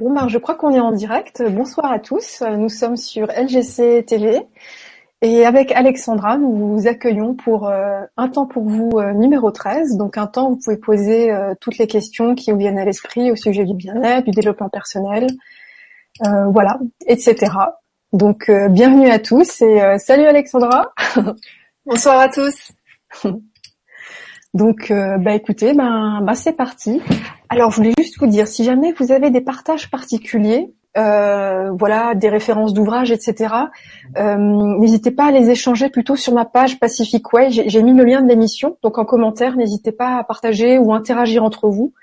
Bon ben, je crois qu'on est en direct. Bonsoir à tous. Nous sommes sur LGC TV et avec Alexandra, nous vous accueillons pour euh, un temps pour vous euh, numéro 13. Donc un temps où vous pouvez poser euh, toutes les questions qui vous viennent à l'esprit au sujet du bien-être, du développement personnel, voilà, etc. Donc bienvenue à tous et salut Alexandra. Bonsoir à tous. Donc, bah écoutez, ben, bah, c'est parti. Alors, je voulais juste vous dire, si jamais vous avez des partages particuliers, euh, voilà, des références d'ouvrages, etc. Euh, n'hésitez pas à les échanger plutôt sur ma page Pacific Way. J'ai mis le lien de l'émission, donc en commentaire, n'hésitez pas à partager ou interagir entre vous.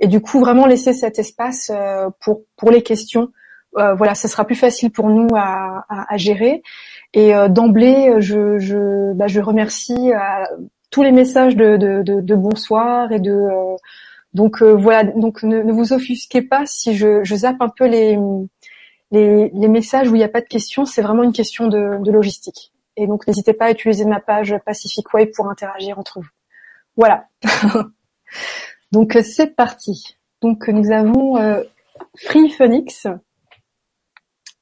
Et du coup, vraiment laisser cet espace euh, pour pour les questions. voilà, ça sera plus facile pour nous à, à, gérer. Et d'emblée, je je, bah, je remercie tous les messages de, de bonsoir et de donc euh, voilà, donc ne, vous offusquez pas si je, zappe un peu les, les, messages où il n'y a pas de questions, c'est vraiment une question de, de logistique. Et donc n'hésitez pas à utiliser ma page Pacific Way pour interagir entre vous. Voilà. donc c'est parti. Donc nous avons euh, Free Phoenix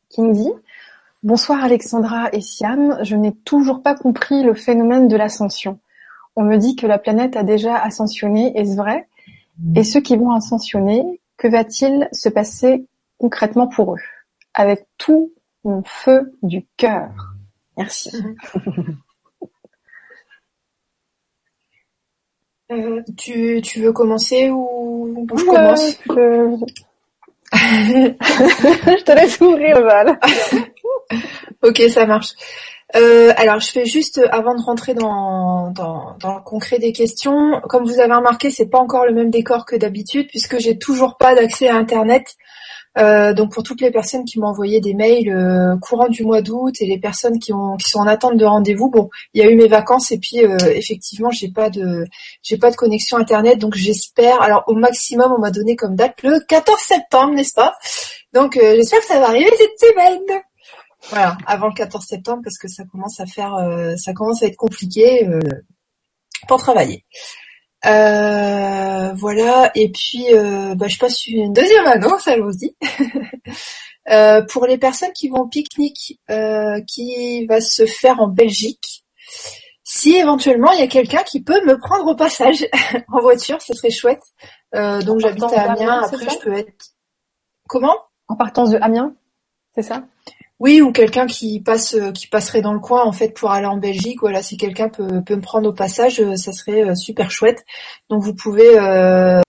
qui nous dit Bonsoir Alexandra et Siam, je n'ai toujours pas compris le phénomène de l'ascension. On me dit que la planète a déjà ascensionné, est-ce vrai? Et ceux qui vont ascensionner, que va-t-il se passer concrètement pour eux? Avec tout mon feu du cœur. Merci. Euh, tu, tu veux commencer ou, je commence je... te laisse ouvrir le bal. ok, ça marche. Euh, alors, je fais juste avant de rentrer dans, le concret des questions. Comme vous avez remarqué, c'est pas encore le même décor que d'habitude puisque j'ai toujours pas d'accès à Internet. Euh, donc pour toutes les personnes qui m'ont envoyé des mails euh, courant du mois d'août et les personnes qui, ont, qui sont en attente de rendez-vous, bon, il y a eu mes vacances et puis euh, effectivement j'ai pas de j'ai pas de connexion internet, donc j'espère. Alors au maximum on m'a donné comme date le 14 septembre, n'est-ce pas? Donc euh, j'espère que ça va arriver cette semaine. Voilà, avant le 14 septembre parce que ça commence à faire, euh, ça commence à être compliqué euh, pour travailler. Euh, voilà, et puis bah, je passe une deuxième annonce, allons-y. pour les personnes qui vont au pique-nique qui va se faire en Belgique, si éventuellement il y a quelqu'un qui peut me prendre au passage en voiture, ce serait chouette. donc j'habite à Amiens, après je peux être... Comment? En partance de Amiens, c'est ça? Oui, ou quelqu'un qui passe, euh, qui passerait dans le coin en fait pour aller en Belgique. Voilà, si quelqu'un peut, peut me prendre au passage, euh, ça serait euh, super chouette. Donc vous pouvez euh,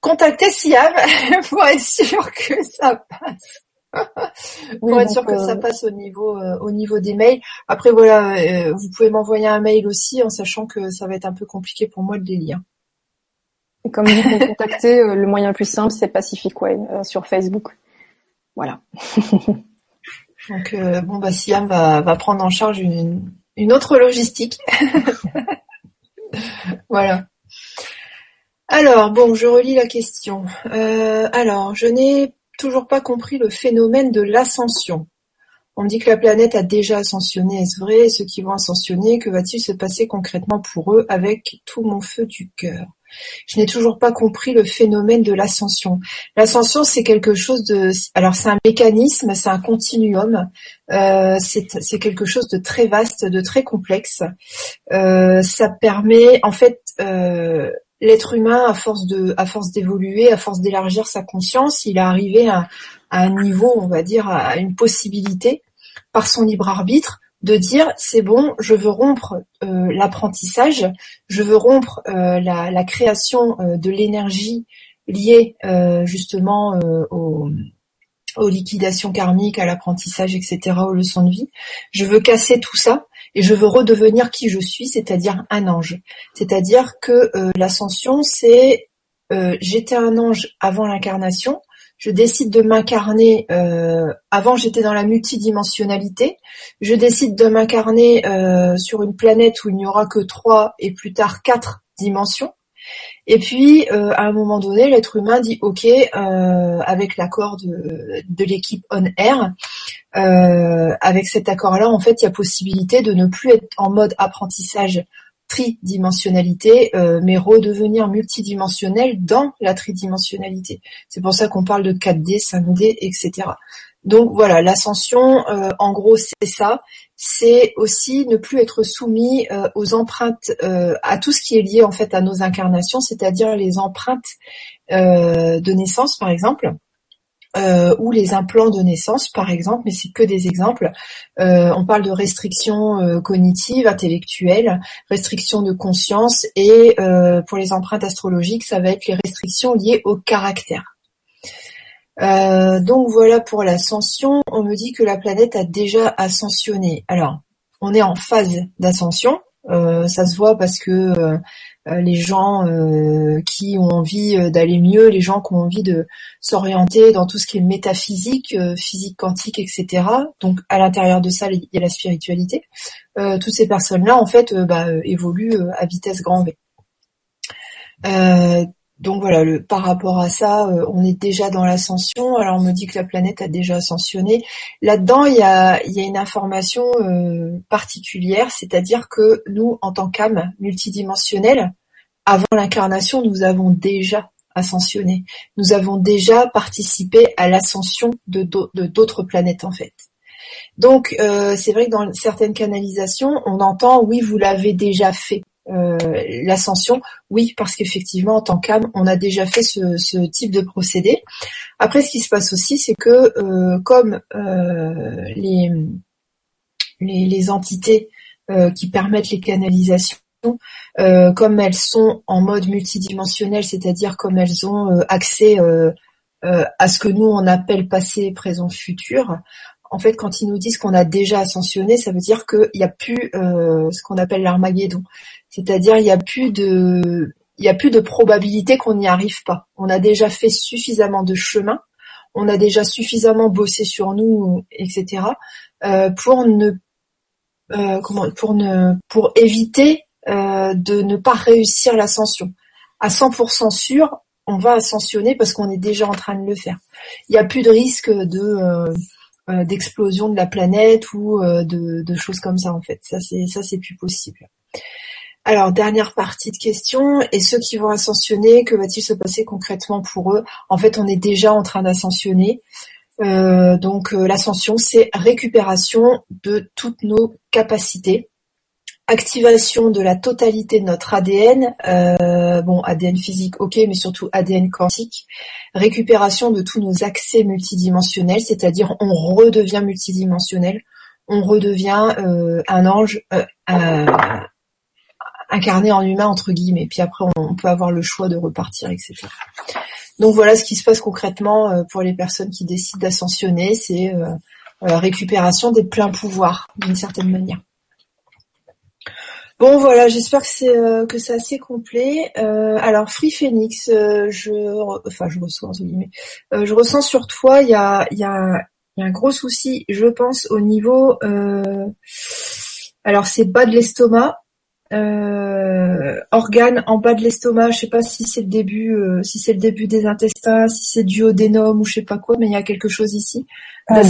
contacter Siam pour être sûr que ça passe. pour être sûr que ça passe au niveau au niveau des mails. Après voilà, vous pouvez m'envoyer un mail aussi en sachant que ça va être un peu compliqué pour moi de les lire. Et comme vous pouvez contacter, le moyen le plus simple c'est Pacific Way sur Facebook. Voilà. Donc euh, bon bah Siam va, prendre en charge une, une autre logistique. voilà. Alors bon, je relis la question. Euh, alors, je n'ai toujours pas compris le phénomène de l'ascension. On me dit que la planète a déjà ascensionné, est-ce vrai? Ceux qui vont ascensionner, que va-t-il se passer concrètement pour eux avec tout mon feu du cœur? Je n'ai toujours pas compris le phénomène de l'ascension. L'ascension, c'est quelque chose de, alors c'est un mécanisme, c'est un continuum, euh, c'est quelque chose de très vaste, de très complexe. Euh, ça permet, en fait, euh, l'être humain, à force de, à force d'évoluer, à force d'élargir sa conscience, il est arrivé à, à un niveau, on va dire, à une possibilité par son libre arbitre de dire c'est bon, je veux rompre euh, l'apprentissage, je veux rompre euh, la, création euh, de l'énergie liée justement aux, liquidations karmiques, à l'apprentissage, etc., aux leçons de vie. Je veux casser tout ça et je veux redevenir qui je suis, c'est-à-dire un ange. C'est-à-dire que l'ascension, c'est j'étais un ange avant l'incarnation, je décide de m'incarner. Euh, avant, j'étais dans la multidimensionnalité. Je décide de m'incarner euh, sur une planète où il n'y aura que trois et plus tard quatre dimensions. Et puis, euh, à un moment donné, l'être humain dit OK, avec l'accord de, de l'équipe On Air. avec cet accord-là, en fait, il y a possibilité de ne plus être en mode apprentissage tridimensionnalité, mais redevenir multidimensionnel dans la tridimensionnalité. C'est pour ça qu'on parle de 4D, 5D, etc. Donc voilà, l'ascension, en gros, c'est ça. C'est aussi ne plus être soumis aux empreintes, à tout ce qui est lié en fait à nos incarnations, c'est-à-dire les empreintes de naissance, par exemple euh, ou les implants de naissance, par exemple, mais c'est que des exemples. Euh, on parle de restrictions euh, cognitives, intellectuelles, restrictions de conscience, et euh, pour les empreintes astrologiques, ça va être les restrictions liées au caractère. donc voilà pour l'ascension. On me dit que la planète a déjà ascensionné. Alors, on est en phase d'ascension. Ça se voit parce que euh, les gens euh, qui ont envie euh, d'aller mieux, les gens qui ont envie de s'orienter dans tout ce qui est métaphysique, physique quantique, etc. Donc à l'intérieur de ça, il y a la spiritualité. toutes ces personnes-là, en fait, bah, évoluent à vitesse grand V. Donc voilà, le, par rapport à ça, on est déjà dans l'ascension. Alors on me dit que la planète a déjà ascensionné. Là-dedans, il y a, y a une information particulière, c'est-à-dire que nous, en tant qu'âme multidimensionnelle, avant l'incarnation, nous avons déjà ascensionné. Nous avons déjà participé à l'ascension de d'autres planètes en fait. Donc euh, c'est vrai que dans certaines canalisations, on entend oui, vous l'avez déjà fait. Euh, l'ascension, oui, parce qu'effectivement, en tant qu'âme, on a déjà fait ce, type de procédé. Après, ce qui se passe aussi, c'est que euh, comme les, les, les, entités qui permettent les canalisations euh, comme elles sont en mode multidimensionnel, c'est-à-dire comme elles ont euh, accès euh, à ce que nous on appelle passé, présent, futur. En fait, quand ils nous disent qu'on a déjà ascensionné, ça veut dire qu'il n'y a plus ce qu'on appelle l'Armageddon, c'est-à-dire il n'y a plus de il n'y a plus de probabilité qu'on n'y arrive pas. On a déjà fait suffisamment de chemin, on a déjà suffisamment bossé sur nous, etc. pour ne comment pour ne pour éviter euh, de ne pas réussir l'ascension. À 100% sûr, on va ascensionner parce qu'on est déjà en train de le faire. Il n'y a plus de risque de euh, euh, d'explosion de la planète ou de, choses comme ça en fait. Ça c'est ça c'est plus possible. Alors dernière partie de question. Et ceux qui vont ascensionner, que va-t-il se passer concrètement pour eux? En fait, on est déjà en train d'ascensionner. donc l'ascension, c'est récupération de toutes nos capacités. Activation de la totalité de notre ADN, euh, bon ADN physique ok, mais surtout ADN quantique, récupération de tous nos accès multidimensionnels, c'est-à-dire on redevient multidimensionnel, on redevient euh, un ange euh, incarné en humain entre guillemets, puis après on, peut avoir le choix de repartir, etc. Donc voilà ce qui se passe concrètement pour les personnes qui décident d'ascensionner, c'est récupération des pleins pouvoirs d'une certaine manière. Bon voilà, j'espère que c'est euh, que c'est assez complet. Euh, alors Free Phoenix, euh, je enfin je reçois entre guillemets, je ressens sur toi il y a il y a il y a un gros souci, je pense au niveau alors c'est bas de l'estomac, organe en bas de l'estomac, je sais pas si c'est le début si c'est le début des intestins, si c'est duodénum ou je sais pas quoi, mais il y a quelque chose ici. Euh,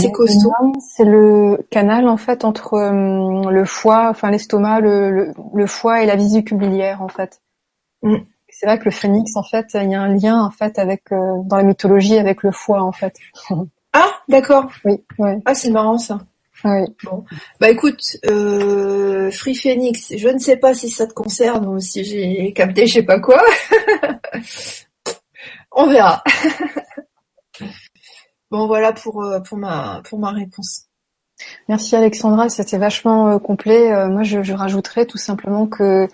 c'est le canal en fait entre euh, le foie, enfin l'estomac, le, le, foie et la vésicule biliaire en fait. Mm. C'est vrai que le phénix en fait, il y a un lien en fait avec euh, dans la mythologie avec le foie en fait. Ah d'accord. Oui. Ouais. Ah c'est marrant ça. Oui. Bon. Bah écoute, Free Phoenix, je ne sais pas si ça te concerne ou si j'ai capté je sais pas quoi. On verra. Bon voilà pour euh, pour ma pour ma réponse. Merci Alexandra, c'était vachement euh, complet. Euh, moi, je, je, rajouterais tout simplement que,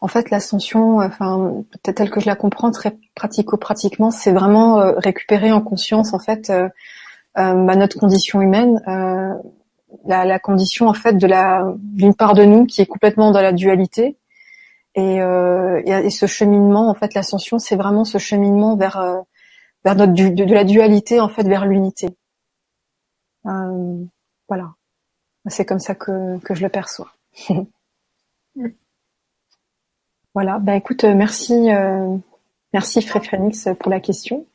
en fait, l'ascension, enfin, telle que je la comprends, très pratico-pratiquement, c'est vraiment récupérer en conscience, en fait, bah, notre condition humaine, la, condition, en fait, de la d'une part de nous qui est complètement dans la dualité, et, et ce cheminement, en fait, l'ascension, c'est vraiment ce cheminement vers vers notre de, la dualité en fait vers l'unité. Euh, voilà, c'est comme ça que, je le perçois. voilà, ben écoute, euh, merci, euh, merci Fréfrénix pour la question.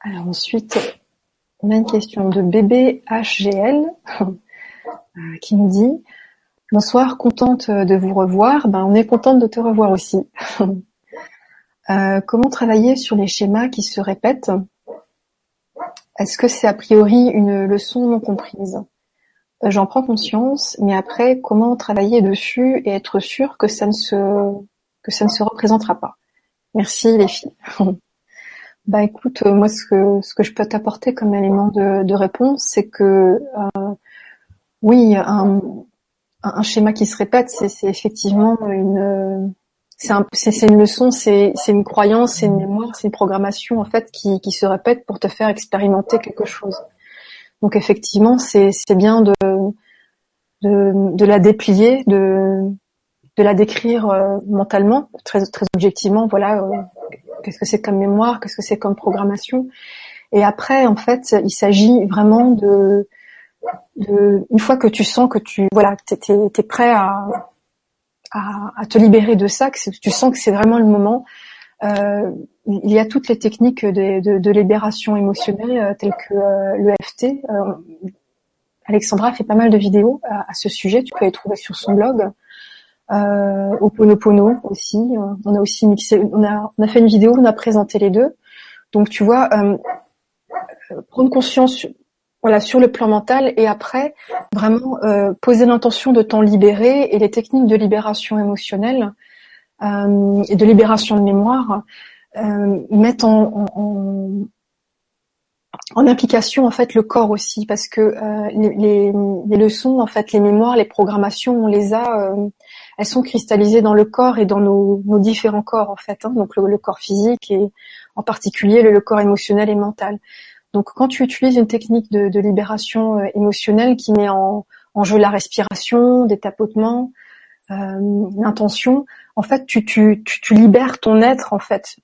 Alors ensuite, on a une question de bébé HGL qui nous dit Bonsoir, contente de vous revoir. Ben, on est contente de te revoir aussi. euh, comment travailler sur les schémas qui se répètent? Est-ce que c'est a priori une leçon non comprise? Euh, J'en prends conscience, mais après, comment travailler dessus et être sûr que ça ne se que ça ne se représentera pas? Merci les filles. bah écoute, euh, moi ce que ce que je peux t'apporter comme élément de, de réponse, c'est que euh, oui, un, un schéma qui se répète, c'est effectivement une c'est un, une leçon, c'est une croyance, c'est une mémoire, c'est une programmation en fait qui, qui se répète pour te faire expérimenter quelque chose. Donc effectivement, c'est bien de, de, de la déplier, de de la décrire euh, mentalement, très très objectivement. Voilà, euh, qu'est-ce que c'est comme mémoire, qu'est-ce que c'est comme programmation. Et après, en fait, il s'agit vraiment de une fois que tu sens que tu voilà, t'es es, prêt à, à, te libérer de ça, que tu sens que c'est vraiment le moment. Euh, il y a toutes les techniques de, de, libération émotionnelle euh, telles que euh, l'EFT. Euh, Alexandra fait pas mal de vidéos à, ce sujet. Tu peux les trouver sur son blog. Euh, au Ponopono aussi. On a aussi mixé, on a, on a fait une vidéo, on a présenté les deux. Donc tu vois, euh, prendre conscience voilà, sur le plan mental, et après, vraiment euh, poser l'intention de t'en libérer et les techniques de libération émotionnelle euh, et de libération de mémoire euh, mettent en, en, en, application en fait le corps aussi, parce que euh, les, les, leçons, en fait, les mémoires, les programmations, on les a, euh, elles sont cristallisées dans le corps et dans nos, nos différents corps en fait, hein, donc le, le, corps physique et en particulier le, le corps émotionnel et mental. Donc quand tu utilises une technique de, libération euh, émotionnelle qui met en, jeu la respiration, des tapotements, euh, l'intention, en fait tu, tu, tu, libères ton être en fait.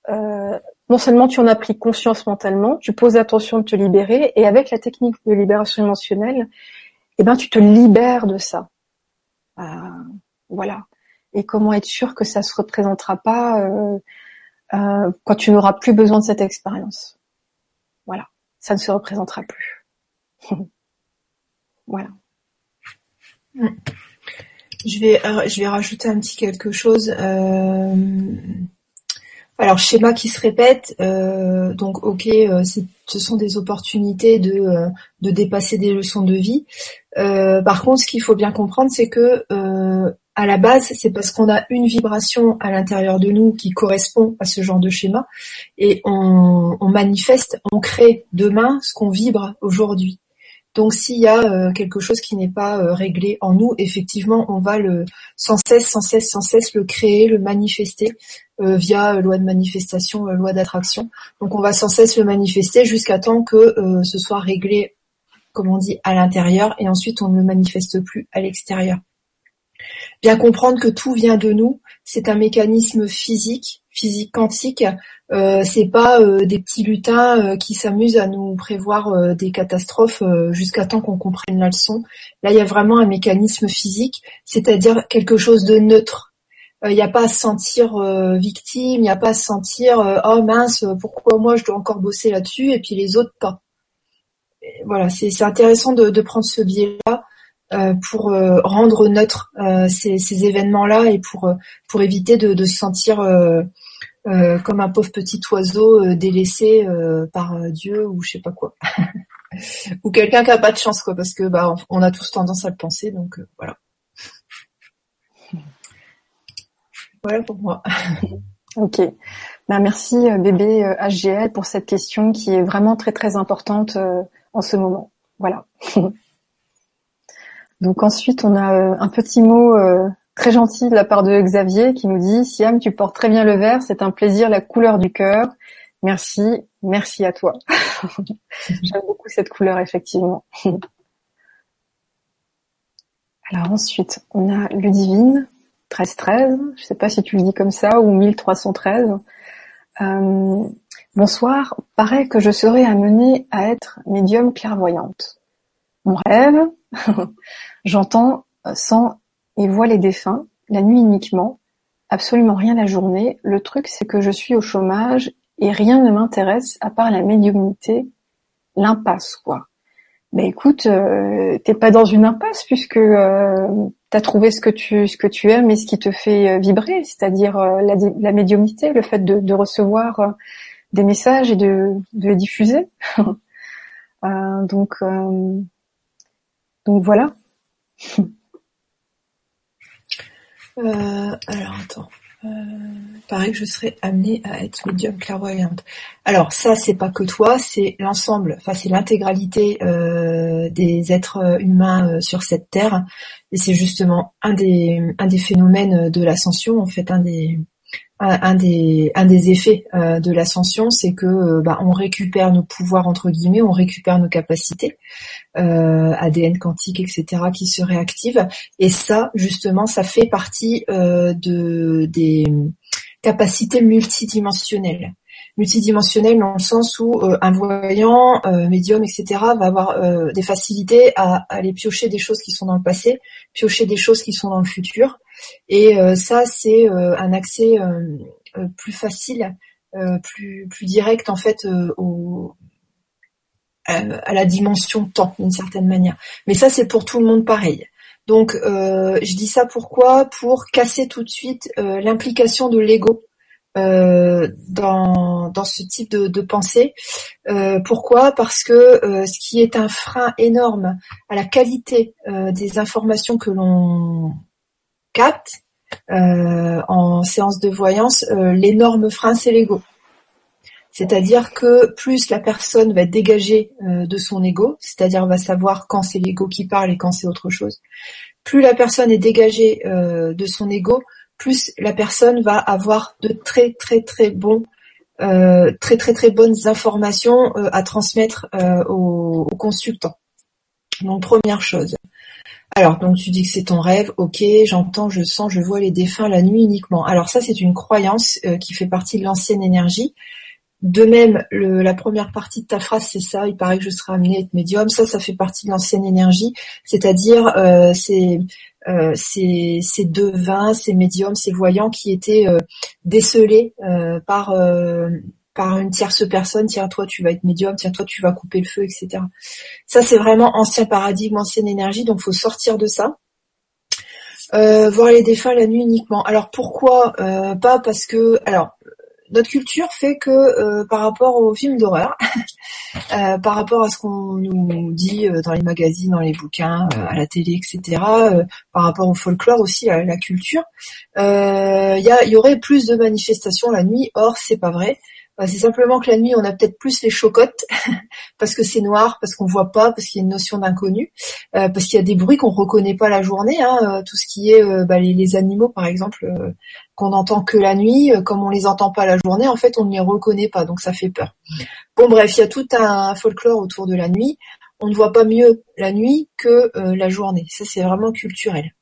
Euh, non seulement tu en as pris conscience mentalement, tu poses attention de te libérer, et avec la technique de libération émotionnelle, eh ben tu te libères de ça. voilà. Et comment être sûr que ça se représentera pas quand tu n'auras plus besoin de cette expérience? Voilà ça ne se représentera plus. voilà. Je vais, euh, je vais rajouter un petit quelque chose. Euh, alors schéma qui se répète, euh, donc ok, ce sont des opportunités de, de dépasser des leçons de vie. par contre, ce qu'il faut bien comprendre, c'est que à la base, c'est parce qu'on a une vibration à l'intérieur de nous qui correspond à ce genre de schéma et on, manifeste, on crée demain ce qu'on vibre aujourd'hui. Donc s'il y a euh, quelque chose qui n'est pas euh, réglé en nous, effectivement, on va le sans cesse, sans cesse, sans cesse le créer, le manifester euh, via loi de manifestation, loi d'attraction. Donc on va sans cesse le manifester jusqu'à temps que ce soit réglé, comme on dit, à l'intérieur et ensuite on ne le manifeste plus à l'extérieur. Bien comprendre que tout vient de nous, c'est un mécanisme physique, physique quantique. Euh, c'est pas euh, des petits lutins euh, qui s'amusent à nous prévoir euh, des catastrophes jusqu'à temps qu'on comprenne la leçon. Là, il y a vraiment un mécanisme physique, c'est-à-dire quelque chose de neutre. Il n'y a pas à se sentir victime, il n'y a pas à se sentir oh mince, pourquoi moi je dois encore bosser là-dessus et puis les autres pas. voilà, c'est intéressant de, de prendre ce biais-là euh, pour euh, rendre neutre euh, ces, événements-là et pour pour éviter de, se sentir comme un pauvre petit oiseau délaissé par Dieu ou je sais pas quoi ou quelqu'un qui a pas de chance quoi parce que bah on a tous tendance à le penser donc voilà voilà pour moi ok ben, merci bébé HGL pour cette question qui est vraiment très très importante en ce moment voilà Donc ensuite, on a euh, un petit mot euh, très gentil de la part de Xavier qui nous dit Siam, tu portes très bien le vert, c'est un plaisir, la couleur du cœur. Merci, merci à toi. J'aime beaucoup cette couleur, effectivement. Alors ensuite, on a Ludivine, 1313, je sais pas si tu le dis comme ça, ou 1313. Euh, bonsoir, paraît que je serais amenée à être médium clairvoyante. Mon rêve, J'entends, euh, sans et vois les défunts, la nuit uniquement, absolument rien la journée. Le truc, c'est que je suis au chômage et rien ne m'intéresse à part la médiumnité, l'impasse, quoi. Mais écoute, euh, t'es pas dans une impasse puisque euh, tu as trouvé ce que tu ce que tu aimes et ce qui te fait euh, vibrer, c'est-à-dire la, la, médiumnité, le fait de, de recevoir des messages et de, de les diffuser. donc donc voilà. alors attends. Euh, pareil que je serais amenée à être médium clairvoyante. Alors ça, c'est pas que toi, c'est l'ensemble, enfin c'est l'intégralité euh, des êtres humains euh, sur cette terre, et c'est justement un des un des phénomènes de l'ascension, en fait, un des un des un des effets euh, de l'ascension, c'est que euh, bah, on récupère nos pouvoirs entre guillemets, on récupère nos capacités, euh, ADN quantique, etc., qui se réactivent. Et ça, justement, ça fait partie de des capacités multidimensionnelles. Multidimensionnelles dans le sens où un voyant, médium, etc., va avoir des facilités à aller piocher des choses qui sont dans le passé, piocher des choses qui sont dans le futur et euh, ça, c'est euh, un accès euh, plus facile, plus direct en fait à la dimension temps d'une certaine manière. Mais ça, c'est pour tout le monde pareil. Donc, je dis ça pourquoi? Pour casser tout de suite l'implication de l'ego dans, ce type de pensée. pourquoi? Parce que ce qui est un frein énorme à la qualité des informations que l'on capte euh, en séance de voyance, euh, l'énorme frein, c'est l'ego. C'est-à-dire que plus la personne va dégagée euh, de son ego, c'est-à-dire va savoir quand c'est l'ego qui parle et quand c'est autre chose, plus la personne est dégagée de son ego, plus la personne va avoir de très très très bons, très très très bonnes informations à transmettre aux, aux consultants. Donc première chose. Alors, donc tu dis que c'est ton rêve, ok, j'entends, je sens, je vois les défunts la nuit uniquement. Alors ça, c'est une croyance euh, qui fait partie de l'ancienne énergie. De même, la première partie de ta phrase, c'est ça, il paraît que je serai amené à être médium. Ça, ça fait partie de l'ancienne énergie, c'est-à-dire euh, c'est euh, ces, devins, ces médiums, ces voyants qui étaient euh, décelés par par une tierce personne, tiens toi tu vas être médium, tiens toi tu vas couper le feu, etc. Ça c'est vraiment ancien paradigme, ancienne énergie, donc faut sortir de ça. Euh, voir les défunts la nuit uniquement. Alors pourquoi euh, pas Parce que alors notre culture fait que euh, par rapport aux films d'horreur, par rapport à ce qu'on nous dit dans les magazines, dans les bouquins, à la télé, etc., par rapport au folklore aussi, à la culture, il y, y aurait plus de manifestations la nuit. Or c'est pas vrai. Bah, c'est simplement que la nuit, on a peut-être plus les chocottes parce que c'est noir, parce qu'on voit pas, parce qu'il y a une notion d'inconnu, euh, parce qu'il y a des bruits qu'on reconnaît pas la journée. Hein, euh, tout ce qui est euh, bah, les, animaux, par exemple, qu'on entend que la nuit, comme on les entend pas la journée, en fait, on ne les reconnaît pas, donc ça fait peur. Bon, bref, il y a tout un folklore autour de la nuit. On ne voit pas mieux la nuit que la journée. Ça, c'est vraiment culturel.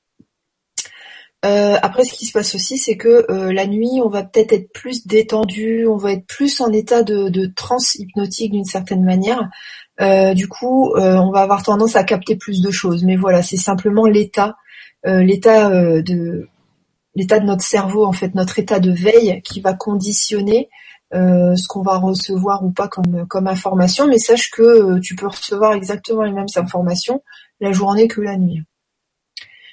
Euh, après, ce qui se passe aussi, c'est que euh, la nuit, on va peut-être être plus détendu, on va être plus en état de, de transe hypnotique d'une certaine manière. Euh, du coup, on va avoir tendance à capter plus de choses. Mais voilà, c'est simplement l'état, l'état de l'état de notre cerveau, en fait, notre état de veille qui va conditionner ce qu'on va recevoir ou pas comme, comme information. Mais sache que tu peux recevoir exactement les mêmes informations la journée que la nuit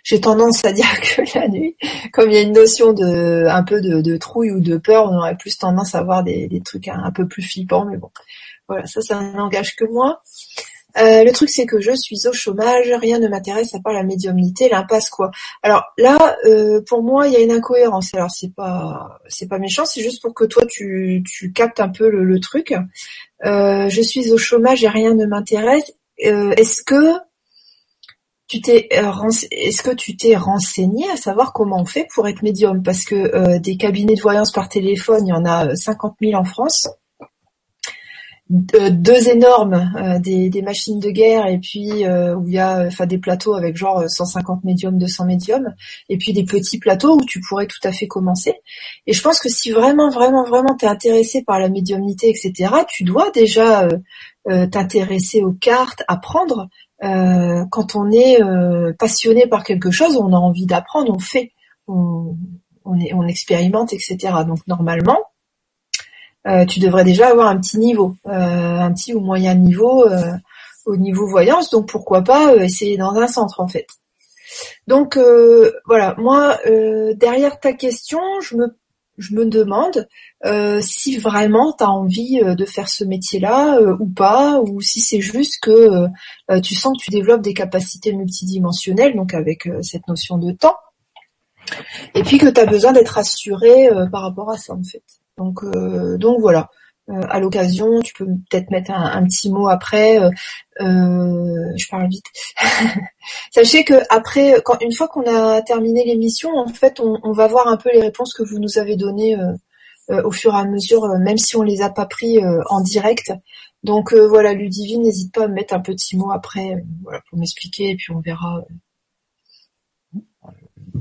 j'ai tendance à dire que la nuit, comme il y a une notion de un peu de, trouille ou de peur, on aurait plus tendance à avoir des, trucs un, peu plus flippants. Mais bon, voilà, ça, ça n'engage que moi. Euh, le truc, c'est que je suis au chômage, rien ne m'intéresse à part la médiumnité, l'impasse quoi. Alors là, euh, pour moi, il y a une incohérence. Alors c'est pas, c'est pas méchant, c'est juste pour que toi tu, tu captes un peu le, truc. Euh, je suis au chômage et rien ne m'intéresse. Est-ce que euh, est-ce que tu t'es renseigné à savoir comment on fait pour être médium? Parce que euh, des cabinets de voyance par téléphone, il y en a 50 euh, 000 en France. deux énormes, des, des, machines de guerre, et puis où il y a enfin des plateaux avec genre 150 médiums, 200 médiums, et puis des petits plateaux où tu pourrais tout à fait commencer. Et je pense que si vraiment, vraiment, vraiment t'es intéressé par la médiumnité, etc., tu dois déjà t'intéresser aux cartes, apprendre euh, quand on est euh, passionné par quelque chose, on a envie d'apprendre, on fait, on, on, expérimente, etc. Donc normalement, euh, tu devrais déjà avoir un petit niveau, un petit ou moyen niveau au niveau voyance, donc pourquoi pas essayer dans un centre en fait. Donc voilà, moi derrière ta question, je me je me demande euh, si vraiment tu as envie euh, de faire ce métier-là euh, ou pas, ou si c'est juste que tu sens que tu développes des capacités multidimensionnelles, donc avec cette notion de temps, et puis que tu as besoin d'être assuré par rapport à ça en fait. Donc, donc voilà. À l'occasion, tu peux peut-être mettre un, petit mot après. je parle vite. Sachez que après, une fois qu'on a terminé l'émission, en fait, on, va voir un peu les réponses que vous nous avez données euh, au fur et à mesure, euh, même si on les a pas pris euh, en direct. Donc voilà, Ludivine, n'hésite pas à me mettre un petit mot après, voilà, pour m'expliquer, et puis on verra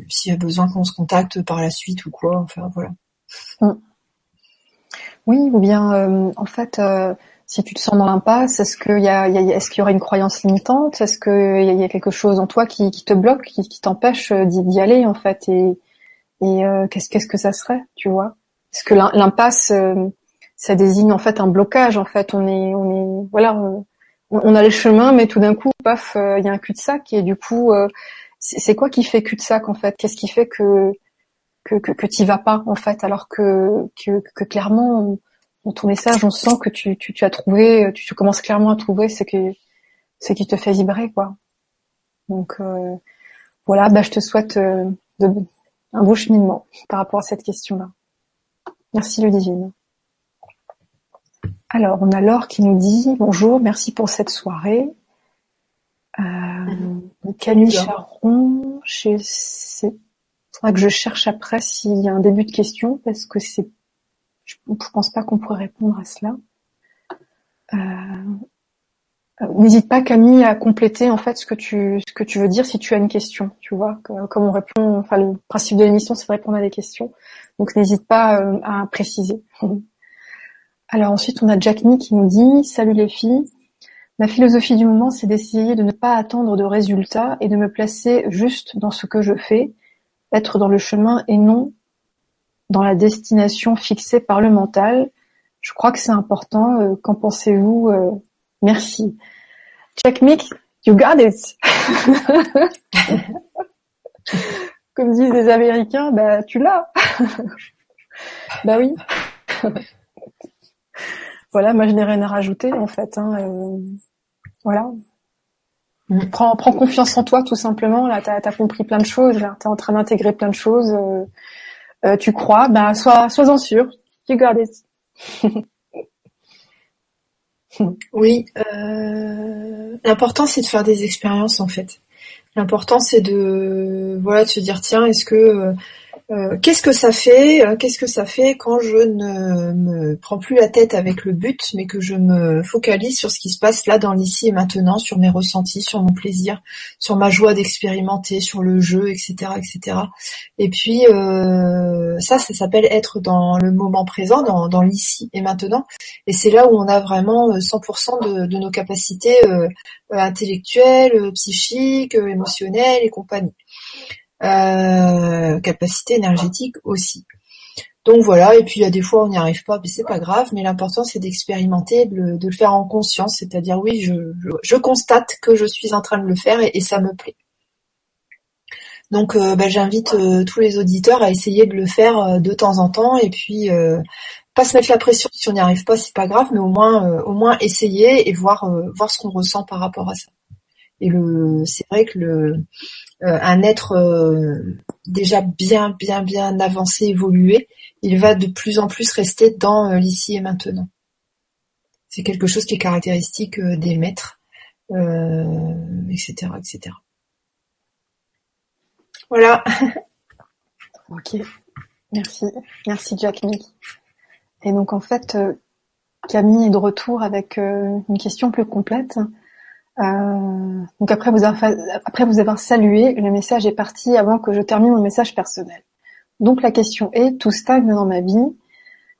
s'il y a besoin qu'on se contacte par la suite ou quoi. Enfin voilà. Mm. Oui, ou bien en fait, si tu te sens dans l'impasse, est-ce qu'il y, a, est-ce qu'il y aurait une croyance limitante? Est-ce qu'il y, a quelque chose en toi qui, te bloque, qui, t'empêche d'y, aller en fait? Et, et qu'est-ce, que ça serait, tu vois? Parce que l'impasse, euh, ça désigne en fait un blocage. En fait, on est, on est, voilà, on, a les chemins, mais tout d'un coup, paf, euh, il y a un cul-de-sac. Et du coup, euh, c'est quoi qui fait cul-de-sac en fait? Qu'est-ce qui fait que que que, que vas pas en fait, alors que que, que clairement dans ton message, on sent que tu, tu, tu as trouvé, tu, commences clairement à trouver ce que ce qui te fait vibrer, quoi. Donc voilà, bah, je te souhaite de, un beau cheminement par rapport à cette question-là. Merci Ludivine. Alors, on a Laure qui nous dit bonjour, merci pour cette soirée. Euh, Camille Charon, faudra que je cherche après s'il y a un début de question parce que c'est, je, ne pense pas qu'on pourrait répondre à cela. Euh, euh, n'hésite pas Camille à compléter en fait ce que tu ce que tu veux dire si tu as une question, tu vois, comme on répond, enfin le principe de l'émission c'est de répondre à des questions. Donc n'hésite pas euh, à préciser. Alors ensuite, on a Jack qui nous dit Salut les filles. Ma philosophie du moment, c'est d'essayer de ne pas attendre de résultats et de me placer juste dans ce que je fais, être dans le chemin et non dans la destination fixée par le mental. Je crois que c'est important. Euh, qu'en pensez-vous? Euh, Merci. Jack Mick, you got it. Comme disent les Américains, bah tu l'as. bah oui. voilà, moi je n'ai rien à rajouter en fait. Hein, euh, voilà. Mm. Prends, prends confiance en toi tout simplement. Là, t'as as compris plein de choses. Là, t'es en train d'intégrer plein de choses. Euh, euh, tu crois, bah sois, sois-en sûr. You got it. oui. L'important c'est de faire des expériences en fait. L'important c'est de voilà de se dire tiens est-ce que euh, qu'est-ce que ça fait euh, Qu'est-ce que ça fait quand je ne me prends plus la tête avec le but, mais que je me focalise sur ce qui se passe là dans l'ici et maintenant, sur mes ressentis, sur mon plaisir, sur ma joie d'expérimenter, sur le jeu, etc., etc. Et puis euh, ça, ça s'appelle être dans le moment présent, dans, l'ici et maintenant. Et c'est là où on a vraiment 100% de, de, nos capacités intellectuelles, psychiques, émotionnelles et compagnie. Euh, capacité énergétique aussi. Donc voilà, et puis il y a des fois on n'y arrive pas, mais c'est pas grave, mais l'important c'est d'expérimenter, de, le faire en conscience, c'est-à-dire oui, je, constate que je suis en train de le faire et, ça me plaît. Donc euh, bah, j'invite euh, tous les auditeurs à essayer de le faire de temps en temps et puis pas se mettre la pression si on n'y arrive pas, c'est pas grave, mais au moins au moins essayer et voir voir ce qu'on ressent par rapport à ça. Et le c'est vrai que le euh, un être euh, déjà bien, bien, bien avancé, évolué, il va de plus en plus rester dans euh, l'ici et maintenant. C'est quelque chose qui est caractéristique des maîtres, etc., etc. Voilà. ok. Merci. Merci Jack Et donc en fait, Camille est de retour avec une question plus complète. Euh, donc après vous, avoir, après vous avoir salué, le message est parti avant que je termine mon message personnel. Donc la question est, tout stagne dans ma vie,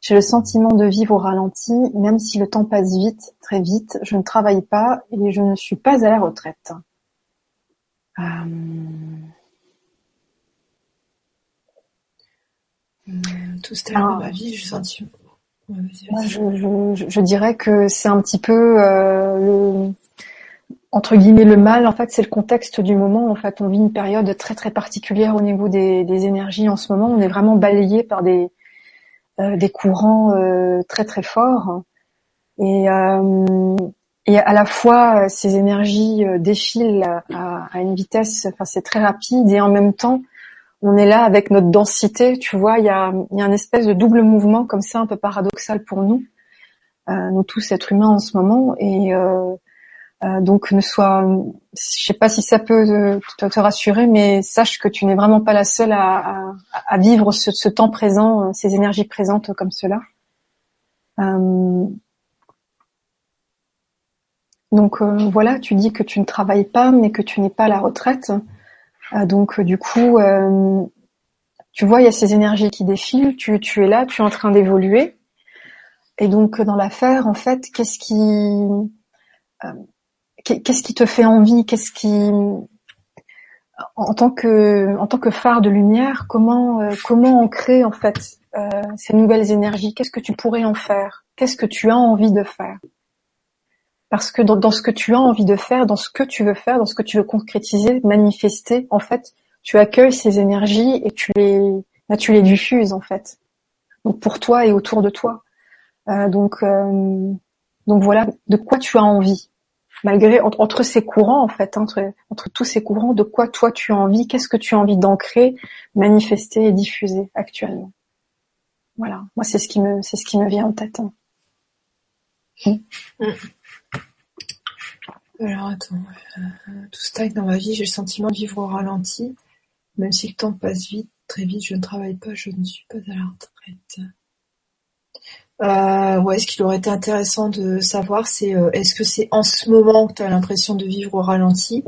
j'ai le sentiment de vivre au ralenti, même si le temps passe vite, très vite, je ne travaille pas et je ne suis pas à la retraite. Euh... Tout stagne dans ma vie, je, sens... je, je, je, dirais que c'est un petit peu euh, le entre guillemets le mal, en fait, c'est le contexte du moment. En fait, on vit une période très très particulière au niveau des, énergies en ce moment. On est vraiment balayé par des euh, des courants euh, très très forts et euh, et à la fois ces énergies défilent à, à une vitesse, enfin c'est très rapide et en même temps on est là avec notre densité. Tu vois, il y a il y a un espèce de double mouvement comme ça, un peu paradoxal pour nous, nous tous êtres humains en ce moment et euh, donc ne sois, je sais pas si ça peut te, rassurer, mais sache que tu n'es vraiment pas la seule à, vivre ce, temps présent, euh, ces énergies présentes comme cela. Euh, donc voilà, tu dis que tu ne travailles pas, mais que tu n'es pas à la retraite. donc du coup, tu vois, il y a ces énergies qui défilent. Tu es là, tu es en train d'évoluer. Et donc dans l'affaire, en fait, qu'est-ce qui qu'est-ce qui te fait envie Qu'est-ce qui, en tant que en tant que phare de lumière, comment euh, comment on crée en fait euh, ces nouvelles énergies? Qu'est-ce que tu pourrais en faire? Qu'est-ce que tu as envie de faire? Parce que dans, ce que tu as envie de faire, dans ce que tu veux faire, dans ce que tu veux concrétiser, manifester, en fait, tu accueilles ces énergies et tu les là, tu les diffuses en fait. Donc pour toi et autour de toi. Euh, donc donc voilà de quoi tu as envie malgré entre, ces courants en fait, entre, entre tous ces courants, de quoi toi tu as envie, qu'est-ce que tu as envie d'ancrer, manifester et diffuser actuellement. Voilà, moi c'est ce qui me c'est ce qui me vient en tête. Hein. Mm. Alors attends, euh, tout stagne dans ma vie, j'ai le sentiment de vivre au ralenti, même si le temps passe vite, très vite, je ne travaille pas, je ne suis pas à la retraite. Euh, ouais, ce qu'il aurait été intéressant de savoir, c'est euh, est-ce que c'est en ce moment que tu as l'impression de vivre au ralenti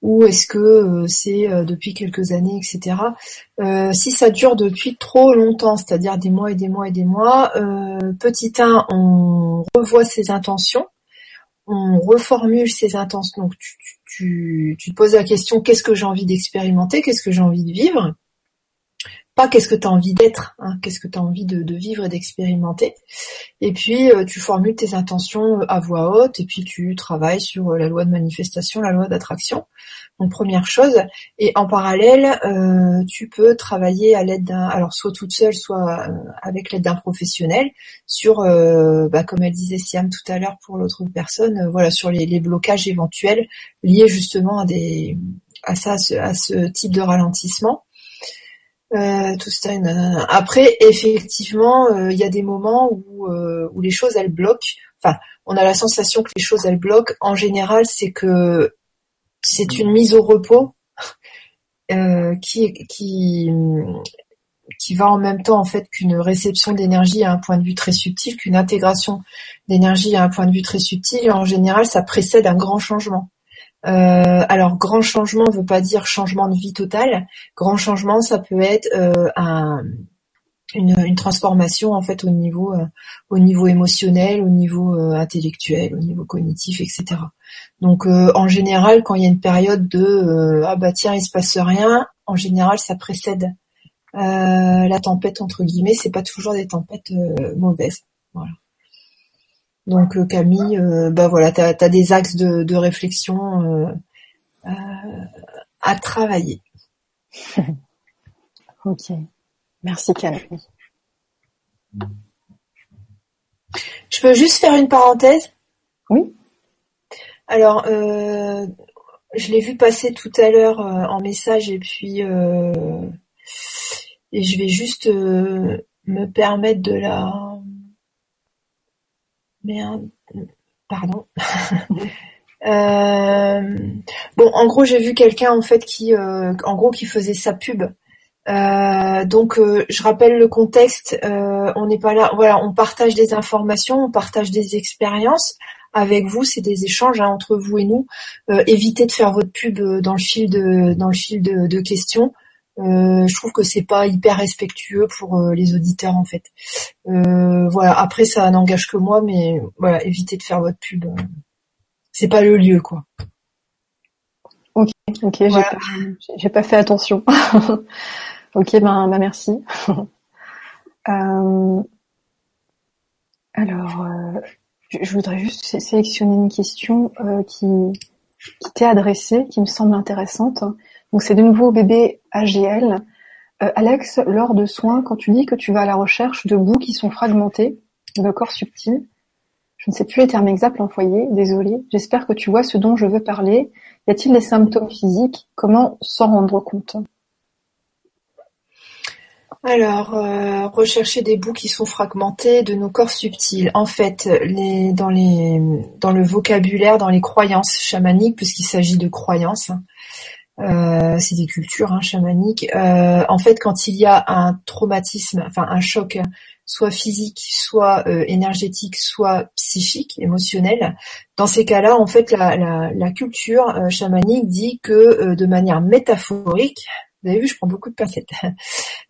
ou est-ce que euh, c'est euh, depuis quelques années, etc. si ça dure depuis trop longtemps, c'est-à-dire des mois et des mois et des mois, petit 1, on revoit ses intentions, on reformule ses intentions. Donc tu, te poses la question qu'est-ce que j'ai envie d'expérimenter, qu'est-ce que j'ai envie de vivre? Qu'est-ce que tu as envie d'être, hein, qu'est-ce que tu as envie de, vivre et d'expérimenter. Et puis euh, tu formules tes intentions euh, à voix haute et puis tu travailles sur euh, la loi de manifestation, la loi d'attraction. Donc première chose. Et en parallèle, tu peux travailler à l'aide d'un, alors soit toute seule, soit avec l'aide d'un professionnel, sur, bah, comme elle disait Siam tout à l'heure pour l'autre personne, voilà, sur les, les, blocages éventuels liés justement à des à ça, à ce type de ralentissement. Euh, tout ça, Après, effectivement, euh, il y a des moments où, euh, où les choses elles bloquent. Enfin, on a la sensation que les choses elles bloquent. En général, c'est que c'est une mise au repos qui qui qui va en même temps en fait qu'une réception d'énergie à un point de vue très subtil, qu'une intégration d'énergie à un point de vue très subtil. En général, ça précède un grand changement. Euh, alors, grand changement ne veut pas dire changement de vie total. Grand changement, ça peut être euh, un, une, transformation en fait au niveau, euh, émotionnel, au niveau intellectuel, au niveau cognitif, etc. Donc, en général, quand il y a une période de ah bah tiens il se passe rien, en général, ça précède la tempête entre guillemets. C'est pas toujours des tempêtes mauvaises. Donc euh, Camille, euh, bah voilà, tu as, des axes de, réflexion euh, à travailler. ok. Merci Camille. Je peux juste faire une parenthèse? Oui. Alors, je l'ai vu passer tout à l'heure en message et puis et je vais juste me permettre de la Merde. Pardon. Euh, bon, en gros, j'ai vu quelqu'un en fait qui, euh, en gros, qui faisait sa pub. Euh, donc, je rappelle le contexte. on n'est pas là. Voilà, on partage des informations, on partage des expériences avec vous. C'est des échanges hein, entre vous et nous. évitez de faire votre pub dans le fil de dans le fil de questions. Euh, je trouve que c'est pas hyper respectueux pour euh, les auditeurs en fait. Euh, voilà. Après, ça n'engage que moi, mais voilà, évitez de faire votre pub. C'est pas le lieu, quoi. Ok, ok, j'ai pas, fait attention. ok, ben, ben merci. alors, je, voudrais juste sélectionner une question qui qui t'est adressée, qui me semble intéressante. Donc c'est de nouveau bébé AGL. Euh, Alex, lors de soins, quand tu dis que tu vas à la recherche de bouts qui sont fragmentés, de corps subtils, je ne sais plus les termes exacts employés, désolé. J'espère que tu vois ce dont je veux parler. Y a-t-il des symptômes physiques? Comment s'en rendre compte? Alors, euh, rechercher des bouts qui sont fragmentés de nos corps subtils. En fait, dans le vocabulaire, dans les croyances chamaniques, puisqu'il s'agit de croyances, euh, c'est des cultures hein, chamaniques. Euh, en fait, quand il y a un traumatisme, enfin un choc, soit physique, soit énergétique, soit psychique, émotionnel, dans ces cas-là, en fait, la culture chamanique dit que de manière métaphorique, vous avez vu, je prends beaucoup de pincettes.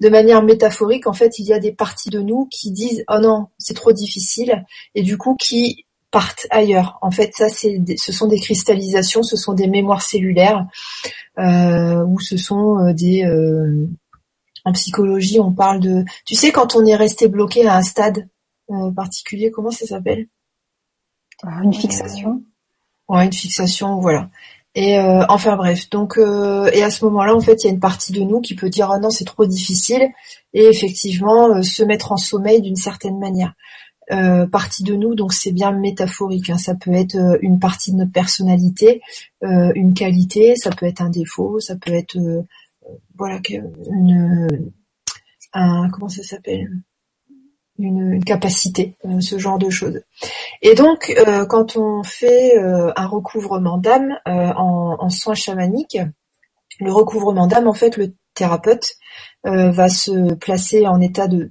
De manière métaphorique, en fait, il y a des parties de nous qui disent oh non, c'est trop difficile, et du coup qui partent ailleurs. En fait, ça, c'est, ce sont des cristallisations, ce sont des mémoires cellulaires, euh, ou ce sont euh, des euh, en psychologie, on parle de, tu sais, quand on est resté bloqué à un stade euh, particulier, comment ça s'appelle? Une fixation. Ouais, une fixation, voilà. Et euh, enfin bref, donc euh, et à ce moment-là, en fait, il y a une partie de nous qui peut dire ah non c'est trop difficile et effectivement euh, se mettre en sommeil d'une certaine manière. Partie de nous, donc c'est bien métaphorique. Hein. ça peut être une partie de notre personnalité, une qualité, ça peut être un défaut, ça peut être voilà une, un comment ça s'appelle? Une, capacité, euh, ce genre de choses. Et donc, euh, quand on fait euh, un recouvrement d'âme en, soins chamaniques, le recouvrement d'âme, en fait, le thérapeute va se placer en état de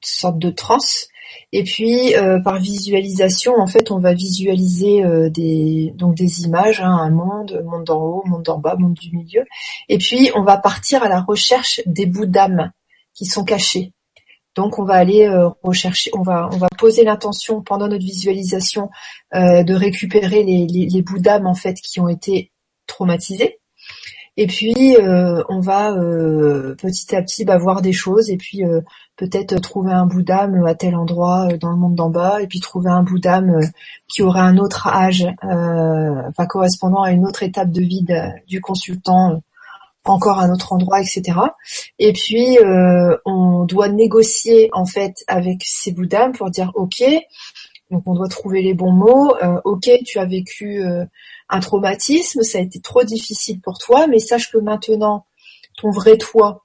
sorte de transe. Et puis, par visualisation, en fait, on va visualiser des donc des images, hein, un monde, monde d'en haut, monde d'en bas, monde du milieu. Et puis, on va partir à la recherche des bouts d'âme qui sont cachés. Donc on va aller euh, rechercher, on va on va poser l'intention pendant notre visualisation euh, de récupérer les, bouts d'âme en fait qui ont été traumatisés. Et puis euh, on va petit à petit bah, voir des choses et puis peut-être trouver un bout à tel endroit dans le monde d'en bas et puis trouver un bout qui aurait un autre âge, correspondant à une autre étape de vie du consultant encore un autre endroit, etc. Et puis euh, on doit négocier en fait avec ces bouddhas pour dire ok, donc on doit trouver les bons mots. Euh, ok, tu as vécu euh, un traumatisme, ça a été trop difficile pour toi, mais sache que maintenant ton vrai toi,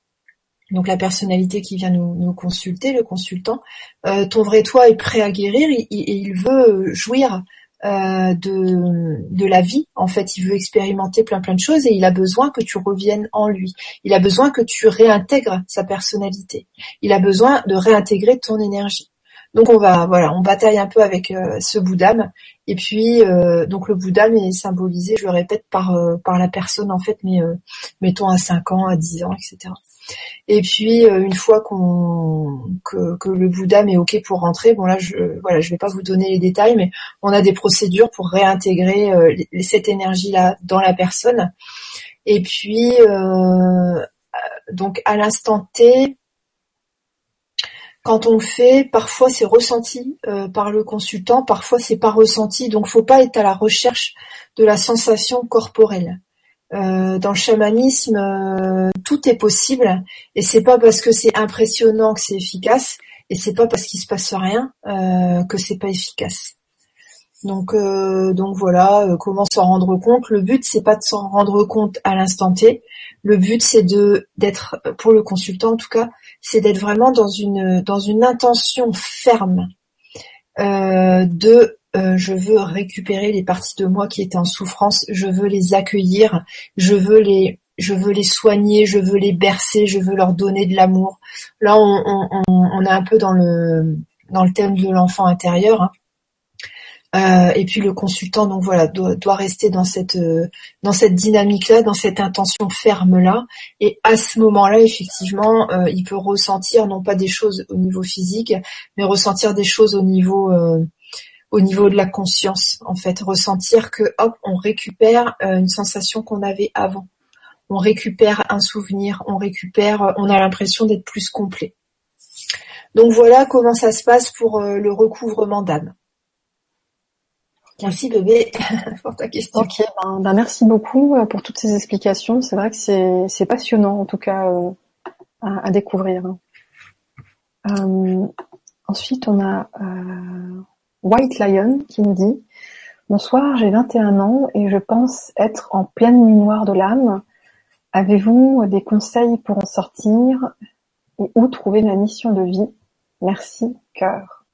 donc la personnalité qui vient nous, consulter, le consultant, ton vrai toi est prêt à guérir et il veut jouir euh, de, de la vie. En fait, il veut expérimenter plein plein de choses et il a besoin que tu reviennes en lui. Il a besoin que tu réintègres sa personnalité. Il a besoin de réintégrer ton énergie. Donc on va voilà, on bataille un peu avec euh, ce bout d'âme. Et puis euh, donc le bout d'âme est symbolisé, je le répète, par par la personne en fait, mais mettons à 5 ans, à 10 ans, etc. Et puis euh, une fois qu'on que, le Bouddha est ok pour rentrer, bon là je voilà je vais pas vous donner les détails, mais on a des procédures pour réintégrer euh, cette énergie là dans la personne. Et puis euh, donc à l'instant T, quand on le fait, parfois c'est ressenti par le consultant, parfois c'est pas ressenti. Donc faut pas être à la recherche de la sensation corporelle. Euh, dans le chamanisme, euh, tout est possible et c'est pas parce que c'est impressionnant que c'est efficace et c'est pas parce qu'il se passe rien euh, que c'est pas efficace. Donc donc voilà, comment s'en rendre compte Le but c'est pas de s'en rendre compte à l'instant T. Le but c'est de d'être pour le consultant en tout cas, c'est d'être vraiment dans une dans une intention ferme de euh, je veux récupérer les parties de moi qui étaient en souffrance, je veux les accueillir, je veux les je veux les soigner, je veux les bercer, je veux leur donner de l'amour. Là, on, on, on, est un peu dans le dans le thème de l'enfant intérieur. Hein. Euh, et puis le consultant, donc voilà, doit, doit rester dans cette euh, dans cette dynamique-là, dans cette intention ferme-là. Et à ce moment-là, effectivement, euh, il peut ressentir non pas des choses au niveau physique, mais ressentir des choses au niveau au niveau de la conscience, en fait, ressentir que hop, on récupère une sensation qu'on avait avant. On récupère un souvenir, on récupère, on a l'impression d'être plus complet. Donc voilà comment ça se passe pour le recouvrement d'âme. Merci bébé pour ta question. Ok, ben, ben, merci beaucoup pour toutes ces explications. C'est vrai que c'est passionnant en tout cas à, à, découvrir. ensuite, on a White Lion qui me dit Bonsoir, j'ai 21 ans et je pense être en pleine nuit noire de l'âme. Avez-vous des conseils pour en sortir et où trouver ma mission de vie? Merci, cœur.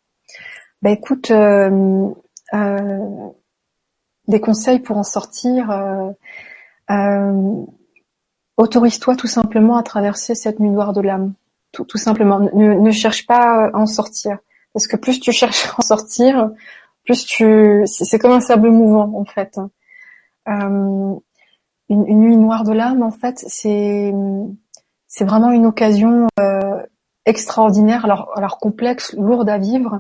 Bah écoute, euh, euh, des conseils pour en sortir. Euh, autorise-toi tout simplement à traverser cette nuit noire de l'âme. Tout, simplement. Ne, cherche pas à en sortir. Parce que plus tu cherches à en sortir, plus tu, c'est comme un sable mouvant en fait. Euh, une, nuit noire de l'âme, en fait, c'est vraiment une occasion euh, extraordinaire, alors alors complexe, lourde à vivre, euh,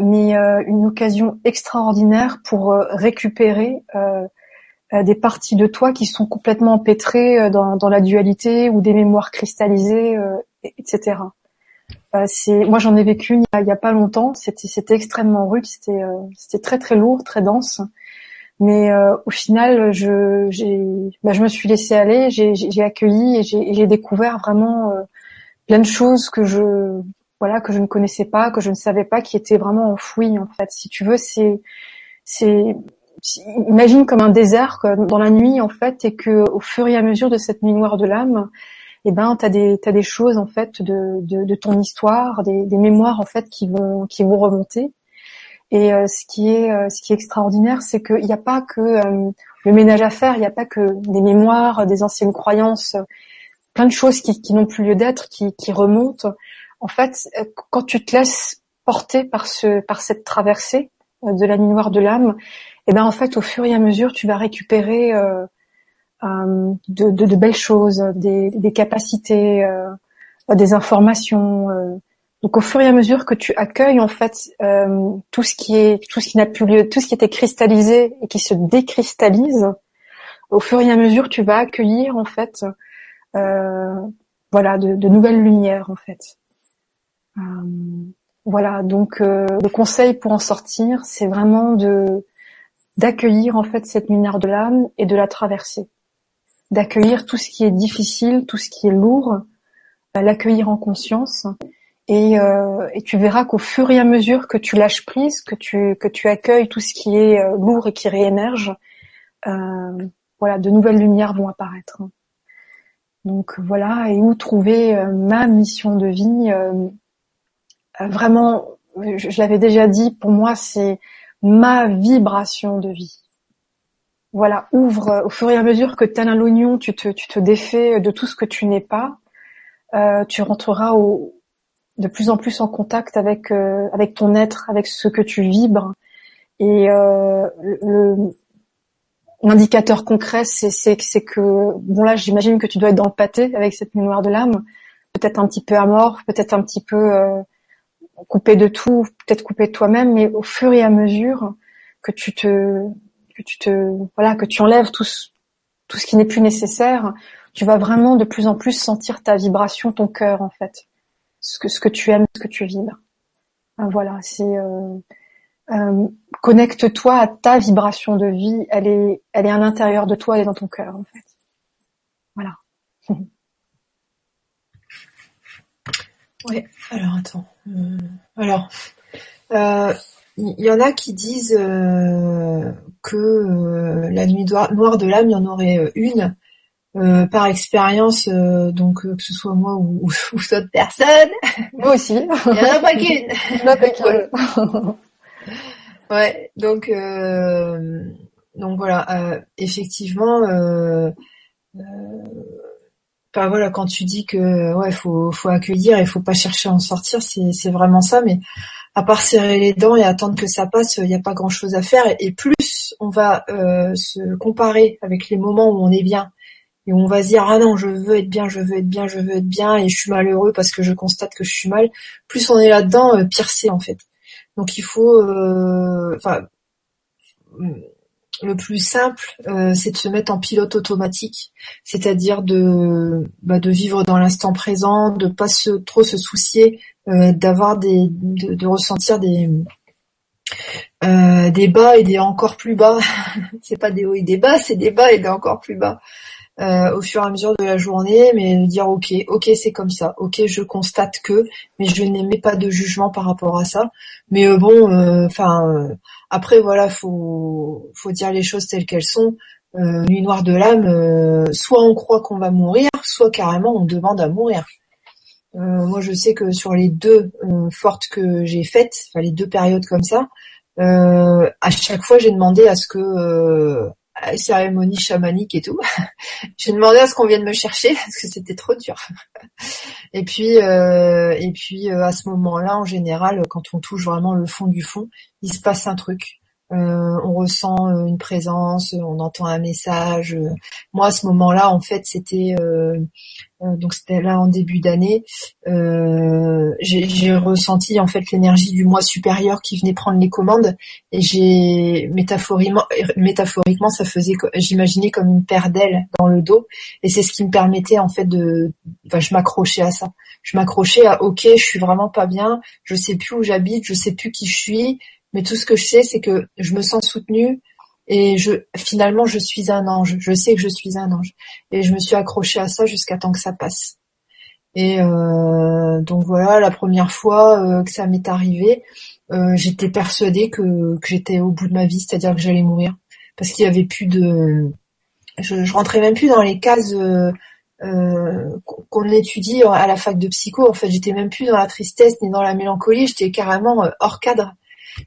mais une occasion extraordinaire pour récupérer des parties de toi qui sont complètement empêtrées dans, dans la dualité ou des mémoires cristallisées, etc. Euh, c'est moi j'en ai vécu il y a, pas longtemps. C'était c'était extrêmement rude. C'était euh, c'était très très lourd, très dense. Mais euh, au final, je bah, je me suis laissée aller. J'ai accueilli et j'ai découvert vraiment plein de choses que je voilà que je ne connaissais pas, que je ne savais pas, qui étaient vraiment enfouies en fait. Si tu veux, c'est c'est imagine comme un désert dans la nuit en fait, et que au fur et à mesure de cette nuit noire de l'âme, eh ben t'as des t'as des choses en fait de, de, de ton histoire, des, des, mémoires en fait qui vont qui vont remonter. Et euh, ce qui est euh, ce qui est extraordinaire, c'est qu'il n'y a pas que euh, le ménage à faire, il n'y a pas que des mémoires, des anciennes croyances, plein de choses qui, qui n'ont plus lieu d'être, qui, qui remontent. En fait, quand tu te laisses porter par ce par cette traversée de la nuit noire de l'âme, eh ben en fait, au fur et à mesure, tu vas récupérer euh, de, de, de, belles choses, des, des capacités, euh, des informations. Euh. Donc au fur et à mesure que tu accueilles en fait tout ce qui est tout ce qui n'a plus lieu, tout ce qui était cristallisé et qui se décristallise, au fur et à mesure tu vas accueillir en fait voilà de, de, nouvelles lumières en fait. Voilà donc le conseil pour en sortir, c'est vraiment de d'accueillir en fait cette lumière de l'âme et de la traverser d'accueillir tout ce qui est difficile, tout ce qui est lourd, euh, l'accueillir en conscience. Et, euh, et, tu verras qu'au fur et à mesure que tu lâches prise, que tu que tu accueilles tout ce qui est euh, lourd et qui réémerge, euh, voilà, de nouvelles lumières vont apparaître. Donc voilà, et où trouver euh, ma mission de vie Vraiment, je l'avais déjà dit, pour moi c'est ma vibration de vie voilà, ouvre euh, au fur et à mesure que tel un l'oignon, tu te, tu te défais de tout ce que tu n'es pas, euh, tu rentreras au, de plus en plus en contact avec euh, avec ton être, avec ce que tu vibres. Et euh, l'indicateur concret, c'est c'est que bon là, j'imagine que tu dois être dans le pâté avec cette mémoire de l'âme, peut-être un petit peu amorphe, peut-être un petit peu coupé de tout, peut-être coupé de toi-même, mais au fur et à mesure que tu te que tu te voilà que tu enlèves tout ce, qui n'est plus nécessaire, tu vas vraiment de plus en plus sentir ta vibration, ton cœur en fait, ce que tu aimes, ce que tu vibres. Ben, voilà, c'est euh, euh, connecte-toi à ta vibration de vie. Elle est elle est à l'intérieur de toi, elle est dans ton cœur en fait. Voilà. ouais. Alors attends. Euh, alors. Euh, il y en a qui disent euh, que euh, la nuit noire de l'âme, il y en aurait euh, une euh, par expérience, donc que ce soit moi ou, ou, d'autres personnes. Moi aussi. Il n'y en a pas qu'une. Il n'y en a pas qu'une. ouais, donc donc voilà, effectivement. Enfin, voilà, quand tu dis que ouais, faut faut accueillir et faut pas chercher à en sortir, c'est c'est vraiment ça. Mais à part serrer les dents et attendre que ça passe, il n'y a pas grand chose à faire. Et, plus on va euh, se comparer avec les moments où on est bien et où on va se dire ah non je veux être bien, je veux être bien, je veux être bien et je suis malheureux parce que je constate que je suis mal. Plus on est là-dedans, euh, pire c'est en fait. Donc il faut, euh, enfin le plus simple, euh, c'est de se mettre en pilote automatique, c'est-à-dire de, bah, de vivre dans l'instant présent, de pas se, trop se soucier, euh, d'avoir des, de, ressentir des, des bas et des encore plus bas. c'est pas des hauts et des bas, c'est des bas et des encore plus bas. Au fur et à mesure de la journée, mais dire ok, ok c'est comme ça, ok je constate que, mais je n'émets pas de jugement par rapport à ça. Mais bon, enfin après voilà, faut faut dire les choses telles qu'elles sont. Euh, nuit noire de l'âme, euh, soit on croit qu'on va mourir, soit carrément on demande à mourir. Euh, moi, je sais que sur les deux fortes que j'ai faites, enfin les deux périodes comme ça, à chaque fois, j'ai demandé à ce que cérémonie chamanique et tout, j'ai demandé à ce qu'on vienne me chercher parce que c'était trop dur. et puis, et puis à ce moment-là, en général, quand on touche vraiment le fond du fond, il se passe un truc. Euh, on ressent euh, une présence, on entend un message. Moi, à ce moment-là, en fait, c'était euh, donc c'était là en début d'année. j'ai ressenti en fait l'énergie du moi supérieur qui venait prendre les commandes et j'ai métaphoriquement, métaphoriquement, ça faisait, j'imaginais comme une paire d'ailes dans le dos et c'est ce qui me permettait en fait de, enfin, je m'accrochais à ça. Je m'accrochais à ok, je suis vraiment pas bien, je sais plus où j'habite, je sais plus qui je suis, mais tout ce que je sais, c'est que je me sens soutenue et je finalement je suis un ange. Je sais que je suis un ange et je me suis accrochée à ça jusqu'à temps que ça passe. Et euh, donc voilà, la première fois euh, que ça m'est arrivé, euh, j'étais persuadée que, que j'étais au bout de ma vie, c'est-à-dire que j'allais mourir, parce qu'il y avait plus de, je, je rentrais même plus dans les cases euh, qu'on étudie à la fac de psycho. En fait, j'étais même plus dans la tristesse ni dans la mélancolie, j'étais carrément hors cadre.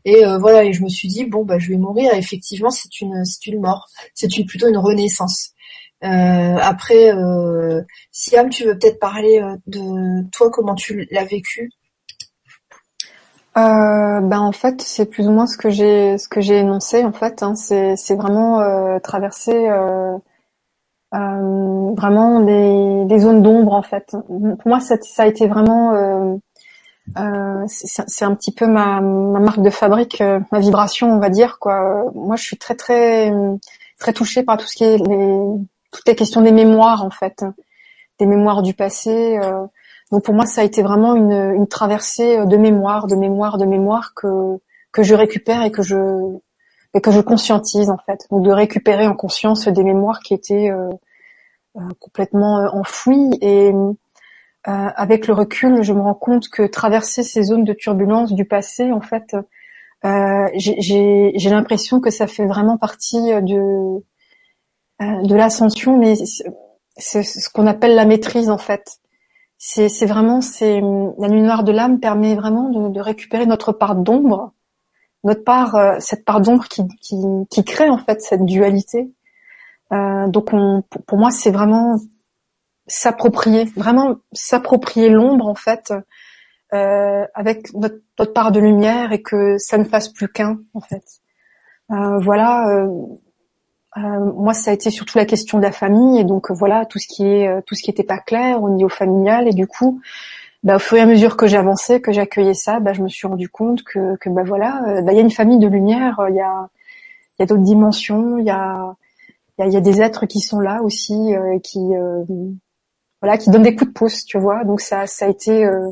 Et euh, voilà, et je me suis dit bon bah je vais mourir. effectivement, c'est une c'est une mort, c'est une, plutôt une renaissance. Euh, après, euh, Siam, tu veux peut-être parler euh, de toi, comment tu l'as vécu? Euh, ben en fait c'est plus ou moins ce que j'ai ce que j'ai énoncé en fait hein. c'est c'est vraiment euh, traverser vraiment des, des zones d'ombre en fait pour moi ça, ça a été vraiment c'est un petit peu ma, ma, marque de fabrique, euh, ma vibration, on va dire quoi. Moi, je suis très très très touchée par tout ce qui est les, toutes les questions des mémoires en fait, des mémoires du passé. Euh. Donc pour moi, ça a été vraiment une, une traversée de mémoire, de mémoire, de mémoire que que je récupère et que je et que je conscientise en fait. Donc de récupérer en conscience des mémoires qui étaient euh, complètement enfouies et euh, avec le recul, je me rends compte que traverser ces zones de turbulence du passé, en fait, euh, j'ai l'impression que ça fait vraiment partie de euh, de l'ascension, mais c'est ce qu'on appelle la maîtrise en fait. C'est vraiment c'est la nuit noire de l'âme permet vraiment de, de, récupérer notre part d'ombre, notre part cette part d'ombre qui, qui, qui crée en fait cette dualité. Euh, donc on, pour moi c'est vraiment s'approprier, vraiment s'approprier l'ombre en fait, euh, avec notre, part de lumière et que ça ne fasse plus qu'un en fait. Euh, voilà. Euh, euh, moi, ça a été surtout la question de la famille et donc voilà tout ce qui est tout ce qui était pas clair au niveau familial et du coup, bah, au fur et à mesure que j'avançais, que j'accueillais ça, bah, je me suis rendu compte que, que bah voilà, bah, il y a une famille de lumière, il y a il y a d'autres dimensions, il y a il y a, y a, des êtres qui sont là aussi, qui voilà, qui donne des coups de pouce, tu vois. Donc ça, ça a été, euh,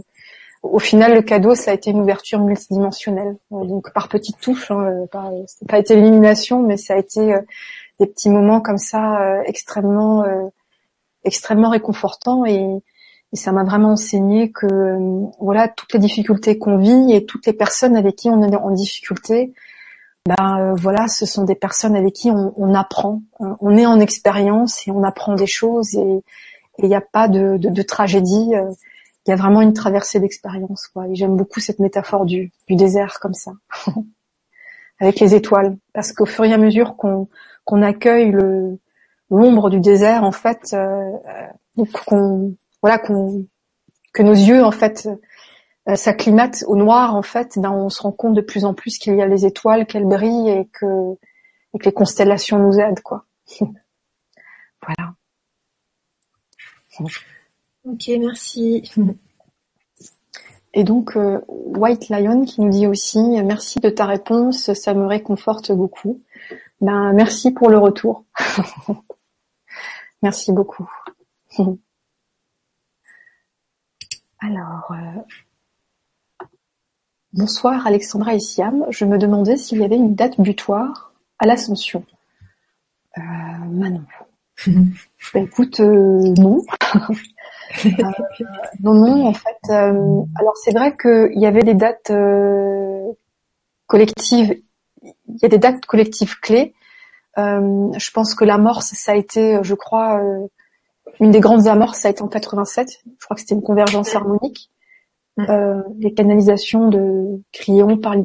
au final, le cadeau, ça a été une ouverture multidimensionnelle. Euh, donc par petites touches, hein, euh, pas, pas été l'élimination, mais ça a été des petits moments comme ça extrêmement, extrêmement réconfortants et, et ça m'a vraiment enseigné que voilà toutes les difficultés qu'on vit et toutes les personnes avec qui on est en difficulté, ben voilà, ce sont des personnes avec qui on, on apprend, on est en expérience et on apprend des choses et, et il n'y a pas de, de, de tragédie. Euh, il y a vraiment une traversée d'expérience. J'aime beaucoup cette métaphore du, du désert comme ça, avec les étoiles, parce qu'au fur et à mesure qu'on accueille le l'ombre du désert, en fait, euh, euh qu'on voilà que nos yeux en fait euh, s'acclimatent au noir, en fait, ben on se rend compte de plus en plus qu'il y a les étoiles, qu'elles brillent et que et que les constellations nous aident, quoi. voilà. Ok, merci. Et donc euh, White Lion qui nous dit aussi merci de ta réponse, ça me réconforte beaucoup. Ben merci pour le retour. merci beaucoup. Alors, euh, bonsoir Alexandra et Siam. Je me demandais s'il y avait une date butoir à l'ascension. Euh, Manon. Bah, écoute, euh, non. Euh, non, non, en fait. Euh, alors c'est vrai qu'il y avait des dates collectives. Il y a des dates collectives clés. je pense que l'amorce, ça a été, je crois, une des grandes amorces, ça a été en 87. Je crois que c'était une convergence harmonique. Euh, les canalisations de Crillon par,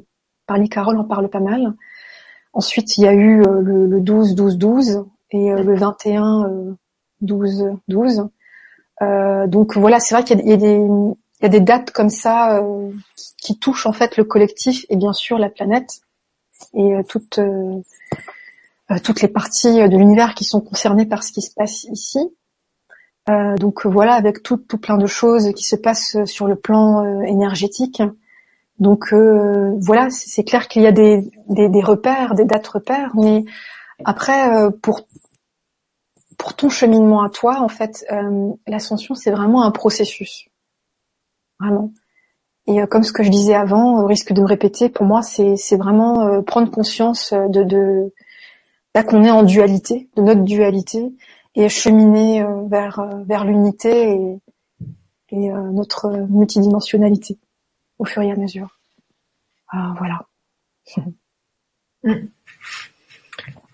par Carole en parle pas mal. Ensuite, il y a eu le, 12 12 12 et euh, le 21 12 12. donc voilà, c'est vrai qu'il y, a des y a des dates comme ça qui, touchent en fait le collectif et bien sûr la planète et toutes toutes les parties de l'univers qui sont concernées par ce qui se passe ici. Euh, donc voilà, avec tout, tout plein de choses qui se passent sur le plan euh, énergétique. Donc euh, voilà, c'est clair qu'il y a des, des, des, repères, des dates repères, mais après pour pour ton cheminement à toi, en fait, l'ascension c'est vraiment un processus, vraiment. Et comme ce que je disais avant, au risque de me répéter, pour moi c'est vraiment prendre conscience de, de là qu'on est en dualité, de notre dualité, et cheminer euh, vers euh, vers l'unité et, et euh, notre multidimensionnalité au fur et à mesure. Ah, voilà.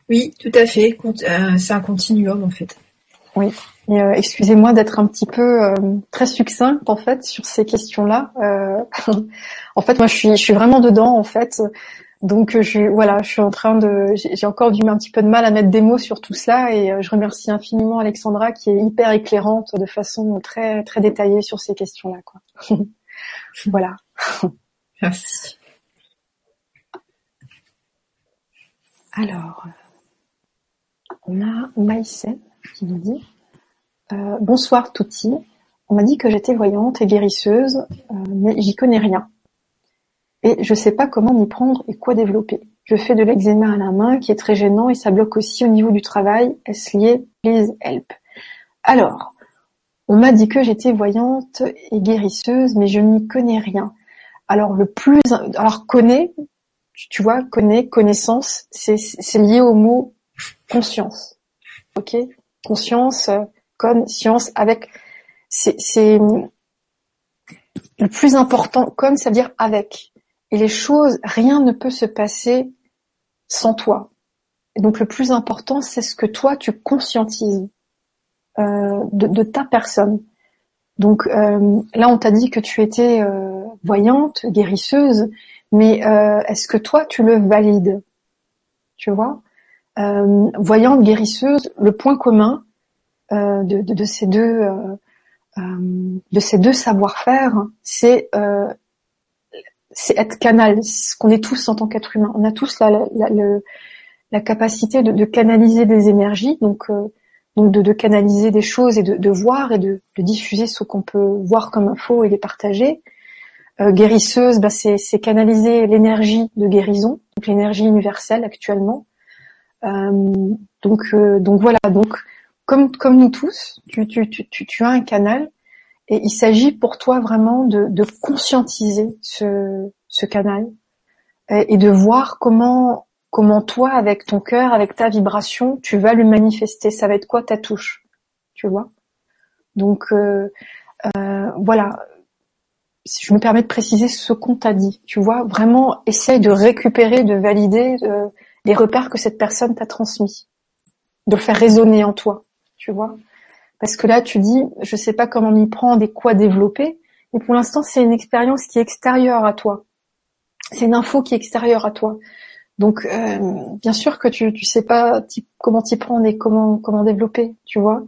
Oui, tout à fait. C'est un continuum en fait. Oui. Euh, excusez-moi d'être un petit peu euh, très succincte en fait sur ces questions-là. Euh, en fait, moi, je suis, je suis vraiment dedans en fait. Donc euh, je voilà, je suis en train de, j'ai encore du un petit peu de mal à mettre des mots sur tout cela et euh, je remercie infiniment Alexandra qui est hyper éclairante de façon très très détaillée sur ces questions-là quoi. voilà. Merci. Alors, on a Maïsen qui nous dit euh, bonsoir Touti. On m'a dit que j'étais voyante et guérisseuse, mais j'y connais rien et je sais pas comment m'y prendre et quoi développer. Je fais de l'eczéma à la main qui est très gênant et ça bloque aussi au niveau du travail. Est-ce lié? Please help. Alors, on m'a dit que j'étais voyante et guérisseuse, mais je n'y connais rien. Alors le plus, alors connaît, tu vois, connaît, connaissance, c'est lié au mot conscience. Ok, conscience, conscience avec, c'est le plus important. Con, ça veut dire avec. Et les choses, rien ne peut se passer sans toi. Et donc le plus important, c'est ce que toi tu conscientises euh, de, ta personne. Donc euh, là, on t'a dit que tu étais euh, voyante, guérisseuse, mais est-ce que toi tu le valides? Tu vois? Voyante, guérisseuse, le point commun de, de, ces deux de ces deux savoir-faire, c'est c'est être canal, ce qu'on est tous en tant qu'être humain. On a tous la, la, la, capacité de, de, canaliser des énergies, donc euh, donc de, de, canaliser des choses et de, de voir et de, diffuser ce qu'on peut voir comme info et les partager. Euh, guérisseuse, bah c'est, canaliser l'énergie de guérison, donc l'énergie universelle actuellement. Euh, donc euh, donc voilà, donc comme comme nous tous, tu, tu, tu, tu as un canal et il s'agit pour toi vraiment de, de conscientiser ce, ce canal et, de voir comment comment toi, avec ton cœur, avec ta vibration, tu vas le manifester. Ça va être quoi ta touche, tu vois? Donc euh, euh, voilà. Si je me permets de préciser ce qu'on t'a dit, tu vois, vraiment essaye de récupérer, de valider euh, les repères que cette personne t'a transmis, de faire résonner en toi, tu vois. Parce que là, tu dis, je sais pas comment m'y prendre et quoi développer. Mais pour l'instant, c'est une expérience qui est extérieure à toi. C'est une info qui est extérieure à toi. Donc, euh, bien sûr que tu tu sais pas comment t'y prendre et comment comment développer, tu vois.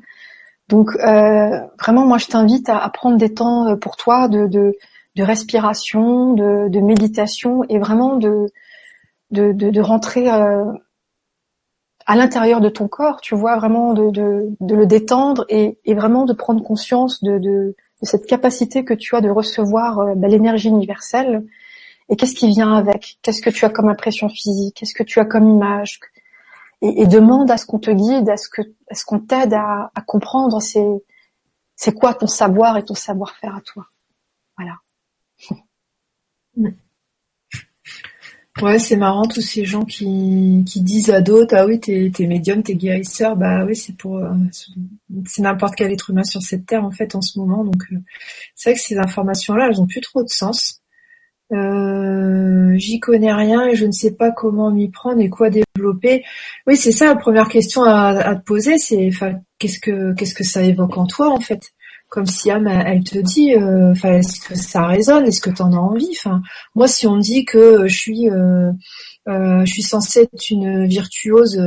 Donc, euh, vraiment, moi, je t'invite à, prendre des temps euh, pour toi de de, de respiration, de, de méditation et vraiment de de, rentrer à l'intérieur de ton corps, tu vois, vraiment de, le détendre et, vraiment de prendre conscience de, cette capacité que tu as de recevoir euh, bah, l'énergie universelle et qu'est-ce qui vient avec, qu'est-ce que tu as comme impression physique, qu'est-ce que tu as comme image, et, demande à ce qu'on te guide, à ce que, à ce qu'on t'aide à, comprendre c'est quoi ton savoir et ton savoir-faire à toi. Voilà. Ouais, c'est marrant tous ces gens qui, qui disent à d'autres ah oui t'es t'es médium, t'es guérisseur, bah oui c'est pour euh, c'est n'importe quel être humain sur cette terre en fait en ce moment donc euh, c'est vrai que ces informations là elles ont plus trop de sens. Euh, j'y connais rien et je ne sais pas comment m'y prendre et quoi développer. Oui c'est ça la première question à, à te poser c'est enfin qu'est-ce que qu'est-ce que ça évoque en toi en fait? Comme Siam, elle te dit, euh, enfin, est-ce que ça résonne, est-ce que tu en as envie? Enfin, moi, si on me dit que je suis, euh, euh, censée être une virtuose,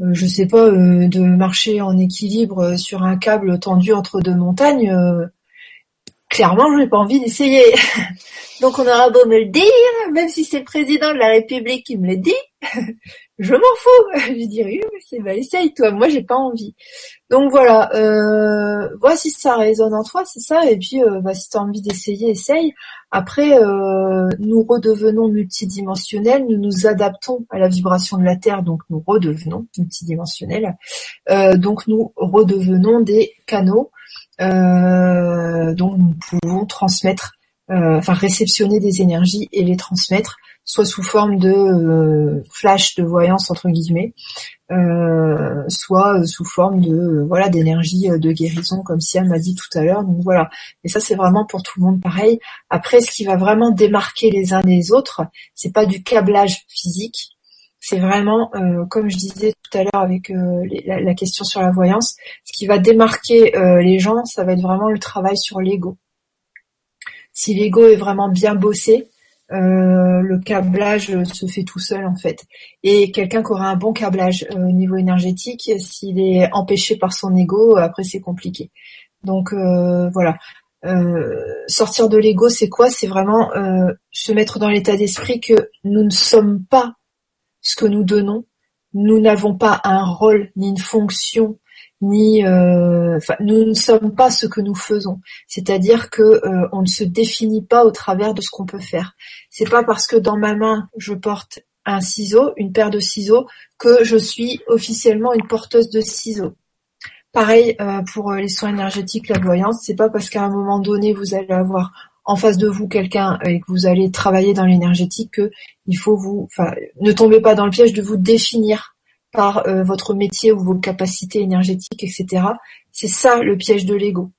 je sais pas, de marcher en équilibre sur un câble tendu entre deux montagnes, clairement, je n'ai pas envie d'essayer. Donc, on aura beau me le dire, même si c'est le président de la République qui me le dit, je m'en fous. Je dirais, c'est bah, essaye toi. Moi, j'ai pas envie. Donc voilà, euh, si ça résonne en toi, c'est ça. Et puis, euh, bah, si tu as envie d'essayer, essaye. Après, euh, nous redevenons multidimensionnels, nous nous adaptons à la vibration de la Terre, donc nous redevenons multidimensionnels. Euh, donc nous redevenons des canaux, dont nous pouvons transmettre, enfin réceptionner des énergies et les transmettre soit sous forme de flash de voyance entre guillemets, soit sous forme de euh, voilà d'énergie de guérison comme Siam m'a dit tout à l'heure. Donc voilà. Et ça c'est vraiment pour tout le monde pareil. Après, ce qui va vraiment démarquer les uns des autres, c'est pas du câblage physique. C'est vraiment, comme je disais tout à l'heure avec la, question sur la voyance, ce qui va démarquer les gens, ça va être vraiment le travail sur l'ego. Si l'ego est vraiment bien bossé, euh, le câblage se fait tout seul en fait. Et quelqu'un qui aura un bon câblage euh, au niveau énergétique, s'il est empêché par son ego, après c'est compliqué. Donc euh, voilà. sortir de l'ego, c'est quoi? C'est vraiment se mettre dans l'état d'esprit que nous ne sommes pas ce que nous donnons. Nous n'avons pas un rôle ni une fonction ni euh, nous ne sommes pas ce que nous faisons. C'est-à-dire que euh, on ne se définit pas au travers de ce qu'on peut faire. C'est pas parce que dans ma main je porte un ciseau, une paire de ciseaux, que je suis officiellement une porteuse de ciseaux. Pareil euh, pour les soins énergétiques, la voyance, c'est pas parce qu'à un moment donné vous allez avoir en face de vous quelqu'un et que vous allez travailler dans l'énergétique que il faut vous, enfin, ne tombez pas dans le piège de vous définir par euh, votre métier ou vos capacités énergétiques, etc. C'est ça le piège de l'ego.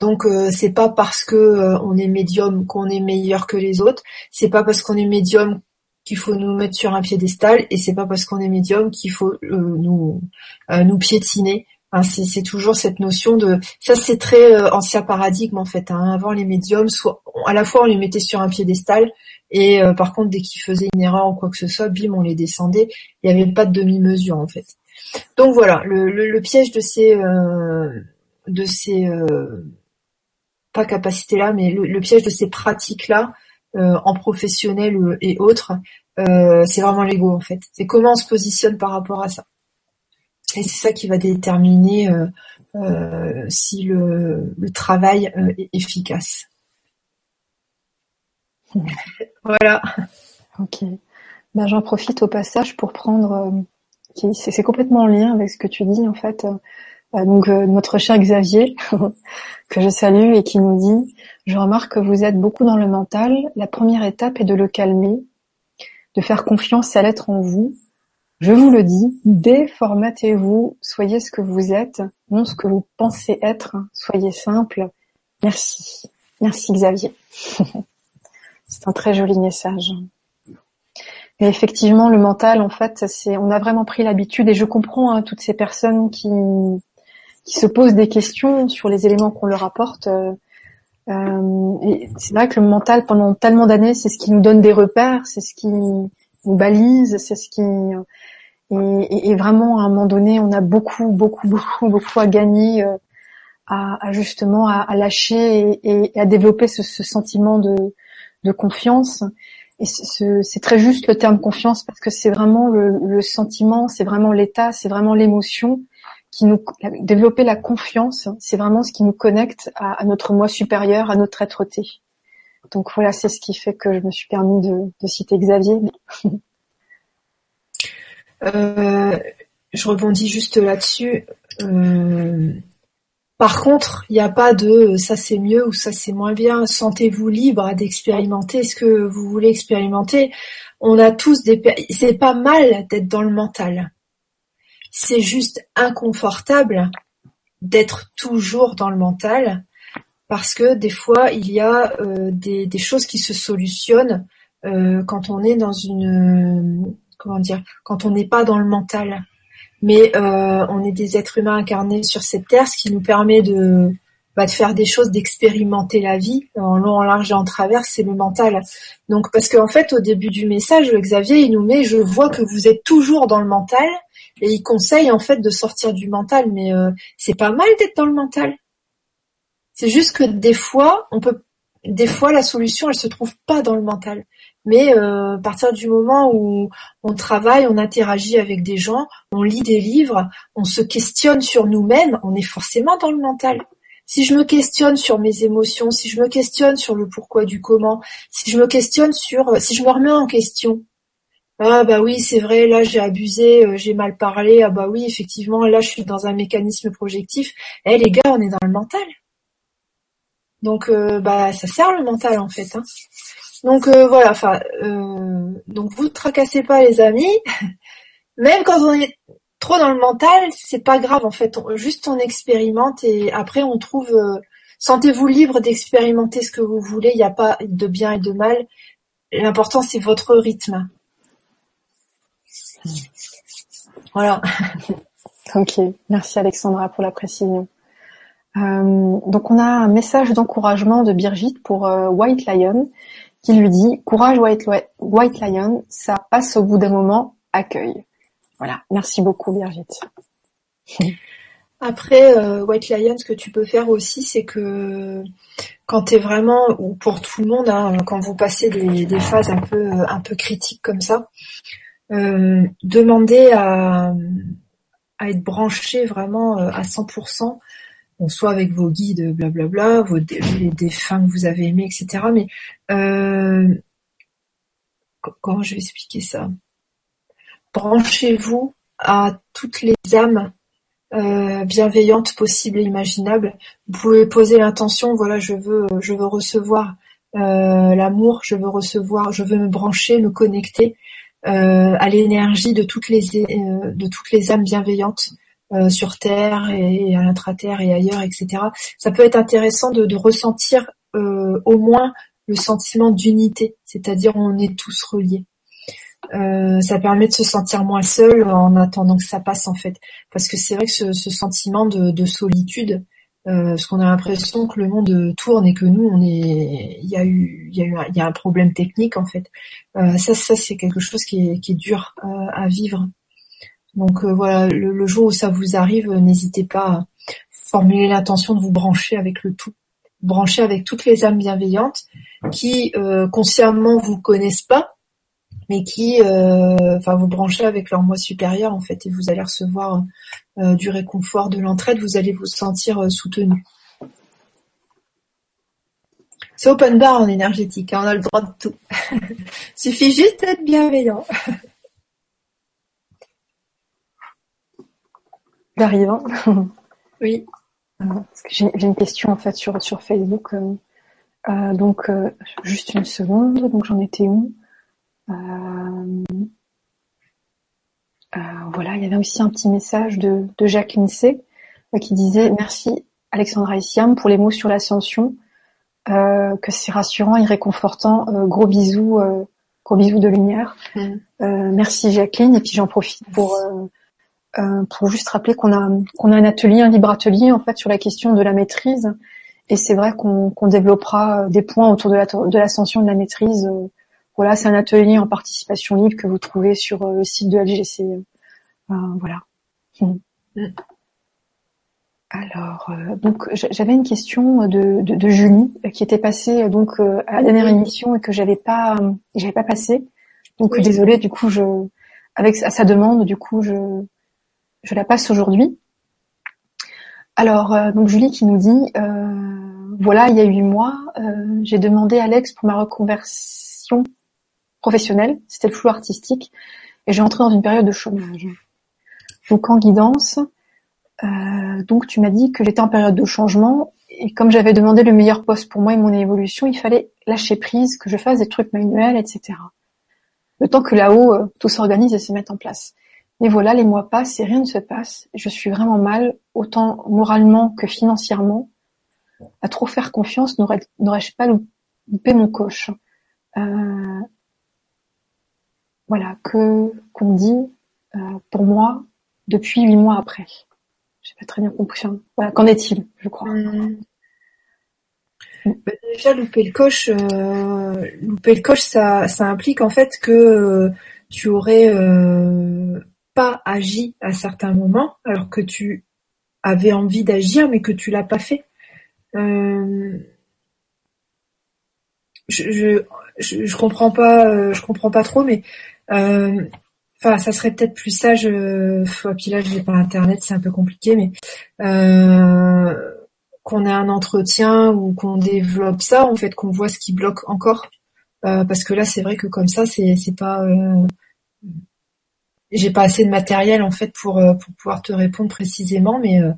Donc euh, c'est pas parce que euh, on est médium qu'on est meilleur que les autres. C'est pas parce qu'on est médium qu'il faut nous mettre sur un piédestal et c'est pas parce qu'on est médium qu'il faut nous nous piétiner. c'est toujours cette notion de ça c'est très ancien paradigme en fait. Hein. Avant les médiums, soit à la fois on les mettait sur un piédestal et euh, par contre, dès qu'ils faisaient une erreur ou quoi que ce soit, bim, on les descendait. Il n'y avait pas de demi-mesure en fait. Donc voilà, le, piège de ces, euh, de ces, euh, pas capacités là, mais le, piège de ces pratiques là, en professionnel et autres, c'est vraiment l'ego en fait. C'est comment on se positionne par rapport à ça. Et c'est ça qui va déterminer si le travail est efficace. voilà. Ok. Ben, j'en profite au passage pour prendre, euh, c'est complètement en lien avec ce que tu dis en fait. Euh, donc euh, notre cher Xavier, que je salue et qui nous dit, je remarque que vous êtes beaucoup dans le mental. La première étape est de le calmer, de faire confiance à l'être en vous. Je vous le dis, déformatez-vous, soyez ce que vous êtes, non ce que vous pensez être, soyez simple. Merci. Merci Xavier. C'est un très joli message. Mais effectivement, le mental, en fait, c'est, on a vraiment pris l'habitude, et je comprends hein, toutes ces personnes qui qui se posent des questions sur les éléments qu'on leur apporte. Euh, et c'est vrai que le mental, pendant tellement d'années, c'est ce qui nous donne des repères, c'est ce qui nous balise, c'est ce qui et, vraiment à un moment donné, on a beaucoup, beaucoup, beaucoup, beaucoup à gagner, euh, à, justement à, lâcher et, à développer ce sentiment de de confiance. Et c'est très juste le terme confiance parce que c'est vraiment le, sentiment, c'est vraiment l'état, c'est vraiment l'émotion qui nous développer la confiance, c'est vraiment ce qui nous connecte à, notre moi supérieur, à notre être-té. Donc voilà, c'est ce qui fait que je me suis permis de, citer Xavier. Euh, je rebondis juste là-dessus. Euh, Par contre, il n'y a pas de ça c'est mieux ou ça c'est moins bien. Sentez-vous libre d'expérimenter ce que vous voulez expérimenter. On a tous des. C'est pas mal d'être dans le mental. C'est juste inconfortable d'être toujours dans le mental parce que des fois il y a euh, des, choses qui se solutionnent euh, quand on est dans une comment dire quand on n'est pas dans le mental mais euh, on est des êtres humains incarnés sur cette terre ce qui nous permet de bah, de faire des choses d'expérimenter la vie en long en large et en travers c'est le mental. Donc parce qu'en fait au début du message Xavier il nous met je vois que vous êtes toujours dans le mental et il conseille en fait de sortir du mental. Mais c'est pas mal d'être dans le mental. C'est juste que des fois, on peut, des fois, la solution, elle se trouve pas dans le mental. Mais euh, à partir du moment où on travaille, on interagit avec des gens, on lit des livres, on se questionne sur nous-mêmes, on est forcément dans le mental. Si je me questionne sur mes émotions, si je me questionne sur le pourquoi du comment, si je me questionne sur, si je me remets en question, ah bah oui c'est vrai là j'ai abusé, euh, j'ai mal parlé, ah bah oui effectivement là je suis dans un mécanisme projectif. Eh les gars on est dans le mental. Donc euh, bah ça sert le mental en fait. Hein. Donc euh, voilà, enfin euh, donc vous tracassez pas les amis. Même quand on est trop dans le mental, c'est pas grave en fait. juste on expérimente et après on trouve. Sentez-vous libre d'expérimenter ce que vous voulez. Il n'y a pas de bien et de mal. L'important c'est votre rythme. Voilà. ok, merci Alexandra pour la précision. Euh, donc on a un message d'encouragement de Birgit pour euh, White Lion qui lui dit courage White, Lion, ça passe au bout d'un moment, accueil. Voilà, merci beaucoup Birgit. Après euh, White Lion, ce que tu peux faire aussi, c'est que quand tu es vraiment, ou pour tout le monde, hein, quand vous passez des, phases un peu un peu critiques comme ça, demandez à, à être branché vraiment à 100% soit avec vos guides, blablabla, vos les défunts que vous avez aimés, etc. Mais euh, comment je vais expliquer ça? Branchez-vous à toutes les âmes euh, bienveillantes possibles et imaginables. Vous pouvez poser l'intention, voilà, je veux, je veux recevoir euh, l'amour, je veux recevoir, je veux me brancher, me connecter à l'énergie de toutes les de toutes les âmes bienveillantes euh, sur Terre et, à l'intra-terre et ailleurs, etc. Ça peut être intéressant de, ressentir euh, au moins le sentiment d'unité, c'est-à-dire on est tous reliés. Euh, ça permet de se sentir moins seul en attendant que ça passe en fait, parce que c'est vrai que ce, sentiment de, solitude, parce qu'on a l'impression que le monde tourne et que nous on est, il y a eu, il y a un problème technique en fait. ça, ça c'est quelque chose qui est dur à vivre. Donc euh, voilà, le, jour où ça vous arrive, euh, n'hésitez pas à formuler l'intention de vous brancher avec le tout, brancher avec toutes les âmes bienveillantes qui euh, consciemment vous connaissent pas, mais qui, enfin, vous branchez avec leur moi supérieur en fait, et vous allez recevoir du réconfort, de l'entraide, vous allez vous sentir soutenu. C'est open bar en énergétique, hein, on a le droit de tout. Suffit juste d'être bienveillant. Hein. oui. Euh, j'ai une question en fait sur sur Facebook. Euh, euh, donc juste une seconde. Donc j'en étais où? Voilà, il y avait aussi un petit message de, de Jacques qui disait merci Alexandra Issiam pour les mots sur l'ascension. que c'est rassurant et réconfortant. gros bisous, gros bisous de lumière. Mm. merci Jacqueline. Et puis j'en profite pour euh, pour juste rappeler qu'on a qu'on a un atelier, un libre atelier en fait sur la question de la maîtrise. Et c'est vrai qu'on développera des points autour de l'ascension de la maîtrise. Voilà, c'est un atelier en participation libre que vous trouvez sur euh, le site de LGC. Euh, voilà. Mm. Alors, donc j'avais une question de, de, de, Julie qui était passée donc à la dernière émission et que j'avais pas j'avais pas passé. Donc désolée, du coup je avec à sa demande, du coup je je la passe aujourd'hui. Alors, euh, donc Julie qui nous dit, euh, voilà, il y a huit mois, euh, j'ai demandé Alex pour ma reconversion professionnelle, c'était le flou artistique, et j'ai entré dans une période de chômage. Donc en guidance, donc tu m'as dit que j'étais en période de changement et comme j'avais demandé le meilleur poste pour moi et mon évolution, il fallait lâcher prise, que je fasse des trucs manuels, etc. Le temps que là-haut tout s'organise et se mette en place. Mais voilà, les mois passent et rien ne se passe. Je suis vraiment mal, autant moralement que financièrement. À trop faire confiance, n'aurais-je pas loupé mon coche euh, Voilà, que qu'on dit euh, pour moi depuis huit mois après. J'ai pas très bien compris. Voilà, qu'en est-il, je crois mmh. bah, Déjà, louper le coche, euh, louper le coche, ça, ça implique en fait que tu aurais pas agi à certains moments, alors que tu avais envie d'agir, mais que tu l'as pas fait. Euh, je, je, je, comprends pas, euh, je comprends pas trop, mais euh, enfin, ça serait peut-être plus sage. Euh, puis là, j'ai pas internet, c'est un peu compliqué, mais qu'on ait un entretien ou qu'on développe ça, en fait, qu'on voit ce qui bloque encore, parce que là, c'est vrai que comme ça, c'est c'est pas j'ai pas assez de matériel en fait pour euh, pour pouvoir te répondre précisément, mais euh,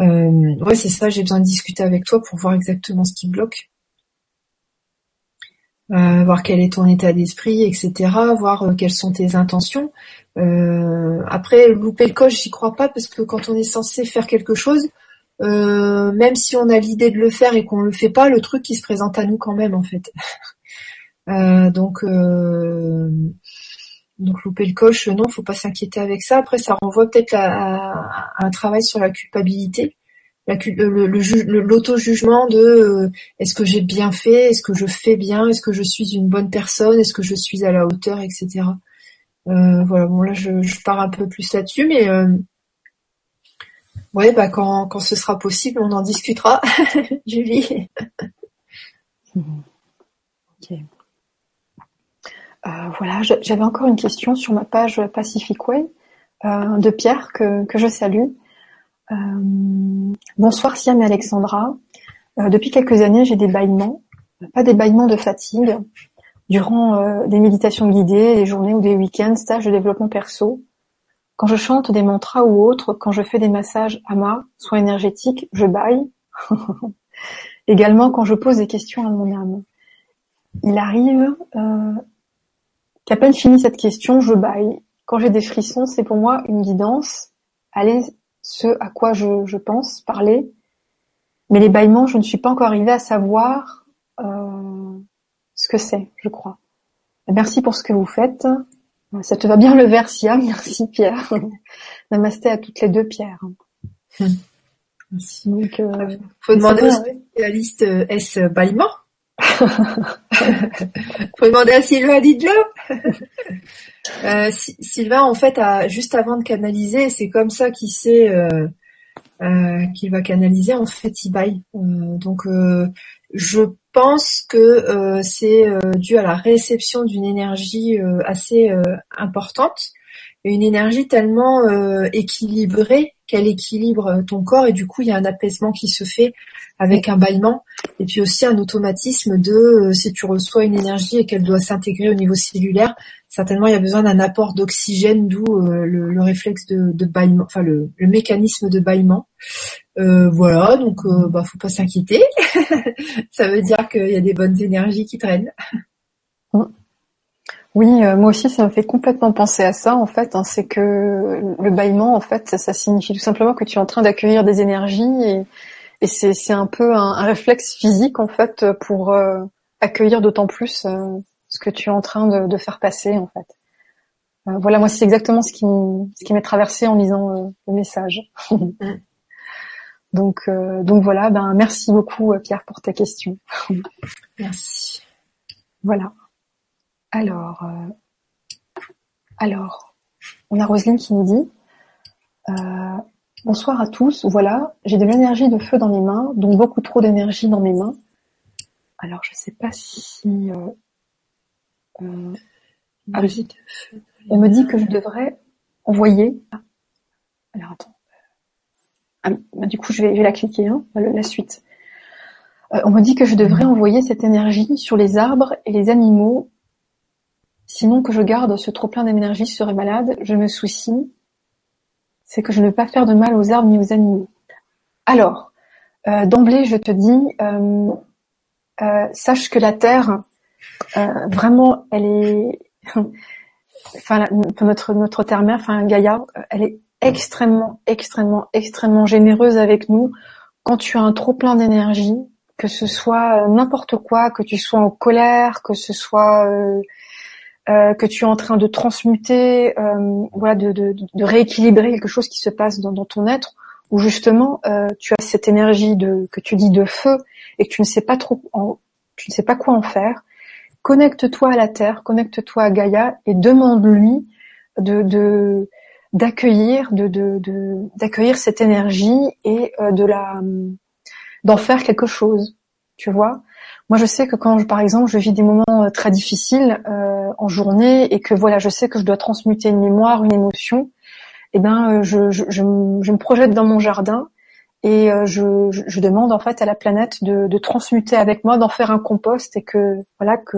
euh, ouais c'est ça. J'ai besoin de discuter avec toi pour voir exactement ce qui bloque, voir quel est ton état d'esprit, etc. Voir quelles sont tes intentions. après louper le coche, j'y crois pas parce que quand on est censé faire quelque chose, même si on a l'idée de le faire et qu'on le fait pas, le truc qui se présente à nous quand même en fait. donc donc louper le coche, non, faut pas s'inquiéter avec ça. Après, ça renvoie peut-être à, un travail sur la culpabilité, l'auto-jugement de euh, est-ce que j'ai bien fait, est-ce que je fais bien, est-ce que je suis une bonne personne, est-ce que je suis à la hauteur, etc. Euh, voilà, bon là je, pars un peu plus là-dessus, mais euh, ouais, bah quand, quand ce sera possible, on en discutera, Julie. Euh, voilà, j'avais encore une question sur ma page Pacific Way euh, de Pierre que, que je salue. Euh, bonsoir Siam et Alexandra. depuis quelques années, j'ai des bâillements, pas des bâillements de fatigue, durant des méditations guidées, des journées ou des week-ends, stages de développement perso. Quand je chante des mantras ou autres, quand je fais des massages ama, soins énergétiques, je baille. Également quand je pose des questions à mon âme. Il arrive qu'à peine fini cette question, je baille. Quand j'ai des frissons, c'est pour moi une guidance, aller ce à quoi je, pense, parler. Mais les bâillements, je ne suis pas encore arrivée à savoir euh, ce que c'est, je crois. Merci pour ce que vous faites. Ça te va bien le verre, Sia? Merci, Pierre. Namasté à toutes les deux, Pierre. Merci. Donc, euh, faut demander la liste euh, S bâillement. Faut demander à Sylvain Didlo. euh, Sylvain, en fait, juste avant de canaliser, c'est comme ça qu'il sait euh, euh, qu'il va canaliser. En fait, il baille. Donc, je pense que c'est dû à la réception d'une énergie assez importante une énergie tellement équilibrée qu'elle équilibre ton corps et du coup, il y a un apaisement qui se fait avec un bâillement, et puis aussi un automatisme de euh, si tu reçois une énergie et qu'elle doit s'intégrer au niveau cellulaire, certainement il y a besoin d'un apport d'oxygène, d'où euh, le, réflexe de, de bâillement, enfin le, mécanisme de bâillement. Euh, voilà, donc bah faut pas s'inquiéter. Ça veut dire qu'il y a des bonnes énergies qui traînent. Oui, moi aussi, ça me fait complètement penser à ça. En fait, hein, c'est que le bâillement, en fait, ça, signifie tout simplement que tu es en train d'accueillir des énergies et, et c'est un peu un, réflexe physique en fait pour euh, accueillir d'autant plus euh, ce que tu es en train de, faire passer en fait. Euh, voilà, moi c'est exactement ce qui ce qui m'est traversé en lisant le message. donc donc voilà, ben merci beaucoup Pierre pour ta question. merci. Voilà. Alors alors on a Roselyne qui nous dit Bonsoir à tous. Voilà, j'ai de l'énergie de feu dans mes mains, donc beaucoup trop d'énergie dans mes mains. Alors, je sais pas si... Euh, euh, ah, on me dit que je devrais envoyer... alors, attends. Ah, bah, du coup, je vais, la cliquer, hein, la suite. Euh, on me dit que je devrais envoyer cette énergie sur les arbres et les animaux. Sinon que je garde ce trop plein d'énergie serait malade. Je me soucie c'est que je ne veux pas faire de mal aux arbres ni aux animaux. Alors, euh, d'emblée, je te dis, euh, euh, sache que la Terre, vraiment, elle est, enfin, notre notre terre-mère, enfin Gaïa, elle est extrêmement, extrêmement, extrêmement généreuse avec nous. Quand tu as un trop plein d'énergie, que ce soit n'importe quoi, que tu sois en colère, que ce soit euh, que tu es en train de transmuter, euh, voilà, de, rééquilibrer quelque chose qui se passe dans, ton être, où justement euh, tu as cette énergie de que tu dis de feu et que tu ne sais pas trop, en, tu ne sais pas quoi en faire. Connecte-toi à la terre, connecte-toi à Gaïa et demande-lui de, d'accueillir, de, de, d'accueillir cette énergie et de la d'en faire quelque chose. Tu vois, moi, je sais que quand, par exemple, je vis des moments euh, très difficiles euh, en journée et que voilà, je sais que je dois transmuter une mémoire, une émotion, eh ben, euh, je, je, je, me projette dans mon jardin et je, je, demande en fait à la planète de, de transmuter avec moi, d'en faire un compost et que voilà que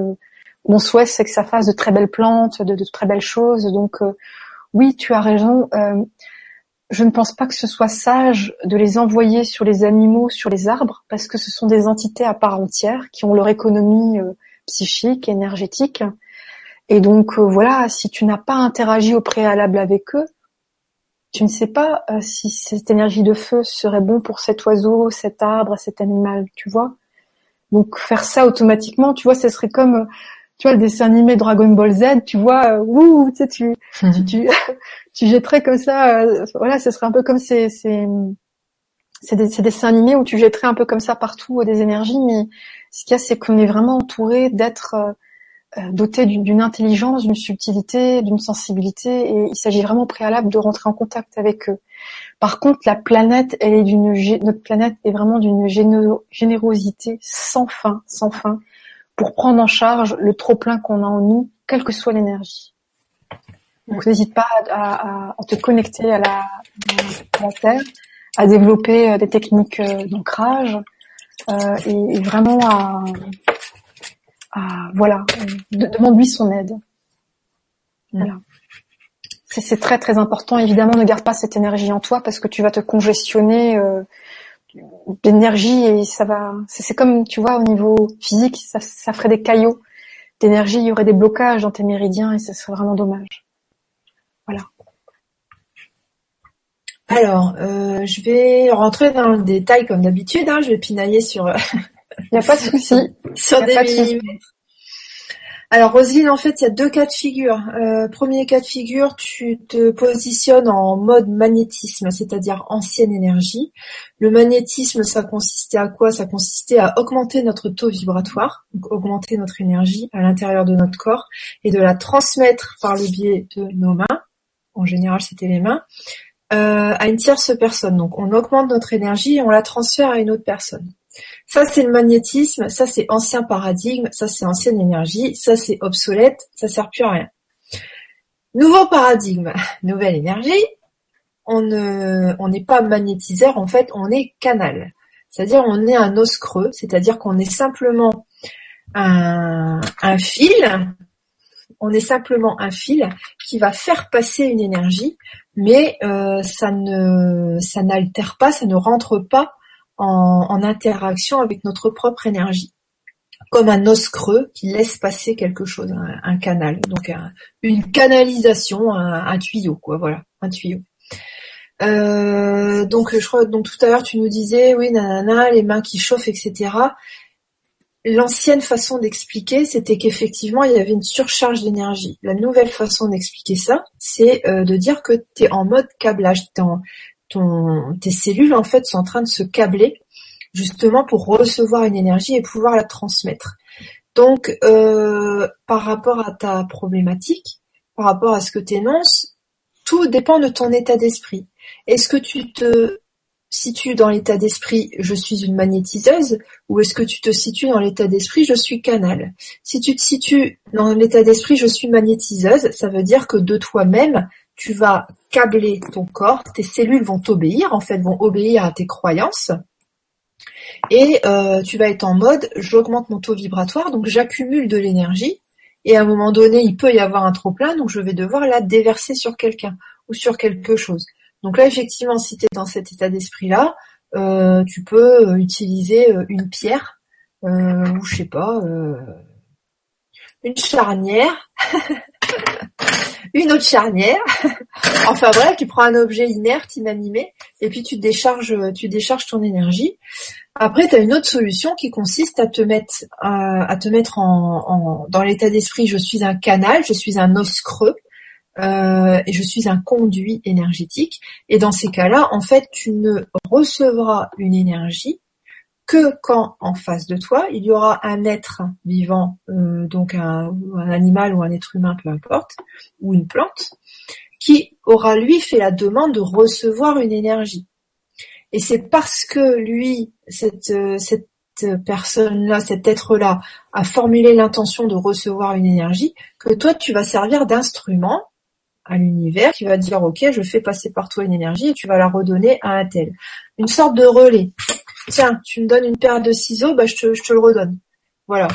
mon souhait c'est que ça fasse de très belles plantes, de, de très belles choses. Donc oui, tu as raison je ne pense pas que ce soit sage de les envoyer sur les animaux, sur les arbres, parce que ce sont des entités à part entière qui ont leur économie euh, psychique, énergétique. Et donc euh, voilà, si tu n'as pas interagi au préalable avec eux, tu ne sais pas euh, si cette énergie de feu serait bon pour cet oiseau, cet arbre, cet animal, tu vois. Donc faire ça automatiquement, tu vois, ce serait comme tu vois le dessin animé Dragon Ball Z, tu vois, ouh, tu sais, tu, tu, tu, tu jetterais comme ça, euh, voilà, ce serait un peu comme ces, ces, ces, dessins animés où tu jetterais un peu comme ça partout euh, des énergies, mais ce qu'il y a, c'est qu'on est vraiment entouré d'être euh, doté d'une intelligence, d'une subtilité, d'une sensibilité, et il s'agit vraiment préalable de rentrer en contact avec eux. Par contre, la planète, elle est d'une, notre planète est vraiment d'une générosité sans fin, sans fin, pour prendre en charge le trop plein qu'on a en nous, quelle que soit l'énergie. Donc n'hésite pas à, te connecter à la, terre, à développer euh, des techniques euh, d'ancrage euh, et, vraiment à, voilà, demande-lui son aide. Mm. Voilà. C'est très très important. Évidemment, ne garde pas cette énergie en toi parce que tu vas te congestionner d'énergie et ça va. C'est comme tu vois au niveau physique, ça, ça ferait des caillots d'énergie. Il y aurait des blocages dans tes méridiens et ça serait vraiment dommage. Voilà. Alors, euh, je vais rentrer dans le détail comme d'habitude. Hein, je vais pinailler sur. Il n'y a pas de souci. sur des millimètres. Alors Roselyne, en fait, il y a deux cas de figure. Euh, premier cas de figure, tu te positionnes en mode magnétisme, c'est-à-dire ancienne énergie. Le magnétisme, ça consistait à quoi? Ça consistait à augmenter notre taux vibratoire, donc augmenter notre énergie à l'intérieur de notre corps et de la transmettre par le biais de nos mains en général c'était les mains, euh, à une tierce personne. Donc on augmente notre énergie et on la transfère à une autre personne. Ça c'est le magnétisme, ça c'est ancien paradigme, ça c'est ancienne énergie, ça c'est obsolète, ça sert plus à rien. Nouveau paradigme, nouvelle énergie, on ne, n'est pas magnétiseur, en fait, on est canal. C'est-à-dire on est un os creux, c'est-à-dire qu'on est simplement un fil on est simplement un fil qui va faire passer une énergie, mais euh, ça ne ça n'altère pas, ça ne rentre pas en, interaction avec notre propre énergie. Comme un os creux qui laisse passer quelque chose, un, canal, donc une canalisation, un, tuyau, quoi, voilà, un tuyau. Euh, donc je crois donc tout à l'heure tu nous disais oui nanana les mains qui chauffent etc L'ancienne façon d'expliquer, c'était qu'effectivement, il y avait une surcharge d'énergie. La nouvelle façon d'expliquer ça, c'est euh, de dire que tu es en mode câblage. tes cellules, en fait, sont en train de se câbler justement pour recevoir une énergie et pouvoir la transmettre. Donc, euh, par rapport à ta problématique, par rapport à ce que tu énonces, tout dépend de ton état d'esprit. Est-ce que tu te situes dans l'état d'esprit je suis une magnétiseuse ou est-ce que tu te situes dans l'état d'esprit je suis canal Si tu te situes dans l'état d'esprit je suis magnétiseuse, ça veut dire que de toi-même, tu vas câbler ton corps, tes cellules vont t'obéir, en fait vont obéir à tes croyances. Et euh, tu vas être en mode j'augmente mon taux vibratoire, donc j'accumule de l'énergie, et à un moment donné, il peut y avoir un trop plein, donc je vais devoir la déverser sur quelqu'un ou sur quelque chose. Donc là, effectivement, si tu es dans cet état d'esprit-là, euh, tu peux utiliser une pierre, ou je sais pas, une charnière, une autre charnière. enfin voilà, tu prends un objet inerte, inanimé, et puis tu décharges, tu décharges ton énergie. Après, tu as une autre solution qui consiste à te mettre, à te mettre en, dans l'état d'esprit. Je suis un canal, je suis un os creux. Euh, et je suis un conduit énergétique. Et dans ces cas-là, en fait, tu ne recevras une énergie que quand en face de toi, il y aura un être vivant, euh, donc un, un, animal ou un être humain, peu importe, ou une plante, qui aura lui fait la demande de recevoir une énergie. Et c'est parce que lui, cette, euh, cette personne-là, cet être-là, a formulé l'intention de recevoir une énergie, que toi, tu vas servir d'instrument à l'univers qui va dire, OK, je fais passer par toi une énergie et tu vas la redonner à un tel. Une sorte de relais tiens, tu me donnes une paire de ciseaux, bah je te, je te le redonne. Voilà.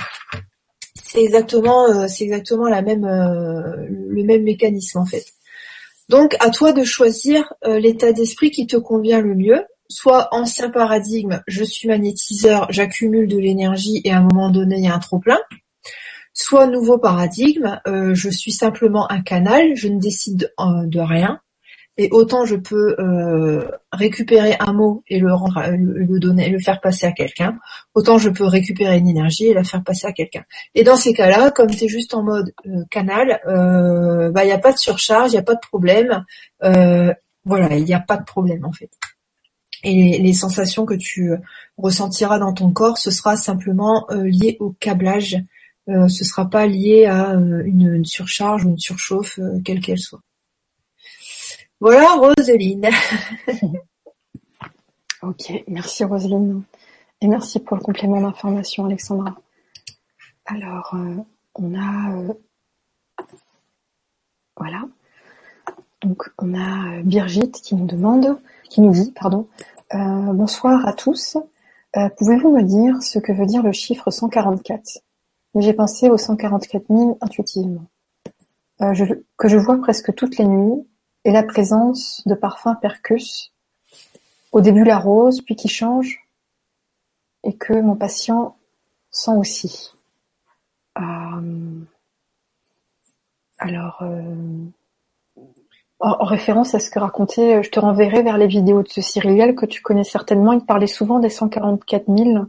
C'est exactement, euh, c'est exactement la même, euh, le même mécanisme en fait. Donc à toi de choisir euh, l'état d'esprit qui te convient le mieux. Soit ancien paradigme, je suis magnétiseur, j'accumule de l'énergie et à un moment donné il y a un trop plein. Soit nouveau paradigme, je suis simplement un canal, je ne décide de rien, et autant je peux euh, récupérer un mot et le rendre, le, donner, le faire passer à quelqu'un, autant je peux récupérer une énergie et la faire passer à quelqu'un. Et dans ces cas-là, comme tu juste en mode euh, canal, euh, bah il n'y a pas de surcharge, il n'y a pas de problème. voilà, il n'y a pas de problème en fait. Et les, sensations que tu ressentiras dans ton corps, ce sera simplement lié au câblage. Ce sera pas lié à une, une surcharge ou une surchauffe, quelle qu'elle soit. Voilà Roselyne. ok, merci Roselyne. Et merci pour le complément d'information Alexandra. Alors, euh, on a... Euh, voilà. Donc, on a euh, qui nous demande, qui nous dit, pardon, bonsoir à tous. Pouvez-vous me dire ce que veut dire le chiffre 144 J'ai pensé au 144 000 intuitivement, que je vois presque toutes les nuits et la présence de parfums percus, au début la rose, puis qui change, et que mon patient sent aussi. Euh, alors, euh, en, référence à ce que racontait, je te renverrai vers les vidéos de ce Cyriliel que tu connais certainement. Il parlait souvent des 144 000.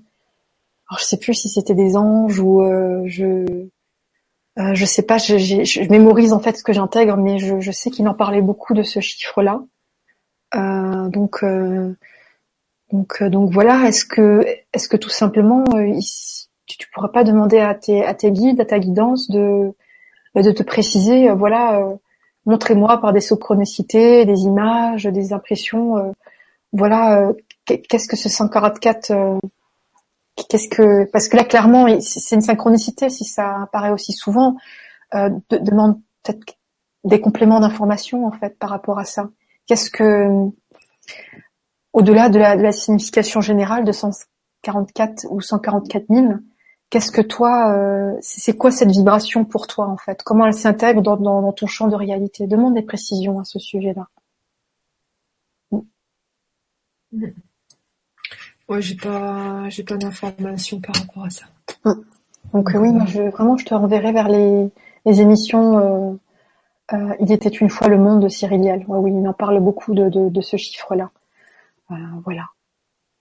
Alors, je sais plus si c'était des anges ou euh, je euh, je sais pas, je, je, mémorise en fait ce que j'intègre, mais je, je sais qu'il en parlait beaucoup de ce chiffre-là. Euh, donc, euh, donc, euh, donc voilà. Est-ce que, est-ce que tout simplement, euh, tu, tu pourrais pas demander à tes, à tes guides, à ta guidance, de, de te préciser, voilà, montrez-moi par des synchronicités, des images, des impressions, voilà, qu'est-ce que ce 144 Qu'est-ce que parce que là clairement c'est une synchronicité si ça apparaît aussi souvent. Euh, de, demande peut-être des compléments d'information en fait par rapport à ça. Qu'est-ce que au-delà de la, signification générale de 144 ou 144 000, qu'est-ce que toi, euh, c'est quoi cette vibration pour toi en fait? Comment elle s'intègre dans, dans, dans, ton champ de réalité? Demande des précisions à ce sujet-là. Ouais, j'ai pas, j'ai pas d'informations par rapport à ça. Hum. Donc euh, oui, moi, je, vraiment, je te renverrai vers les, émissions. Euh, euh, il était une fois le monde de Cyril Ouais, oui, il en parle beaucoup de, ce chiffre-là. Voilà.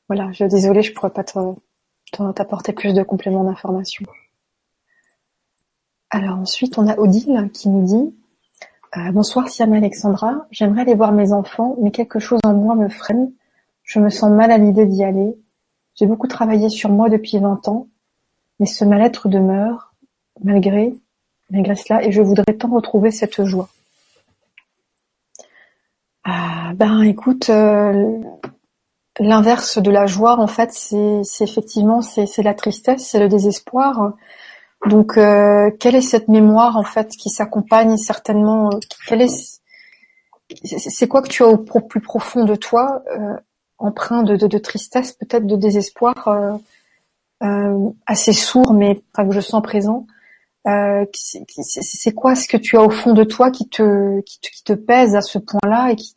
Voilà. Je désolée, je pourrais pas t'apporter plus de compléments d'information. Alors ensuite, on a Odile qui nous dit Bonsoir Siam Alexandra, j'aimerais aller voir mes enfants, mais quelque chose en moi me freine je me sens mal à l'idée d'y aller. J'ai beaucoup travaillé sur moi depuis vingt ans, mais ce mal-être demeure, malgré, malgré cela, et je voudrais tant retrouver cette joie. Ah, ben écoute, euh, l'inverse de la joie, en fait, c'est effectivement c'est la tristesse, c'est le désespoir. Donc, euh, quelle est cette mémoire en fait qui s'accompagne certainement Quelle est c'est quoi que tu as au plus profond de toi euh, empreint de, de, tristesse, peut-être de désespoir, euh, euh, assez sourd, mais enfin, que je sens présent. Euh, c'est quoi ce que tu as au fond de toi qui te, qui te, qui te pèse à ce point-là et qui,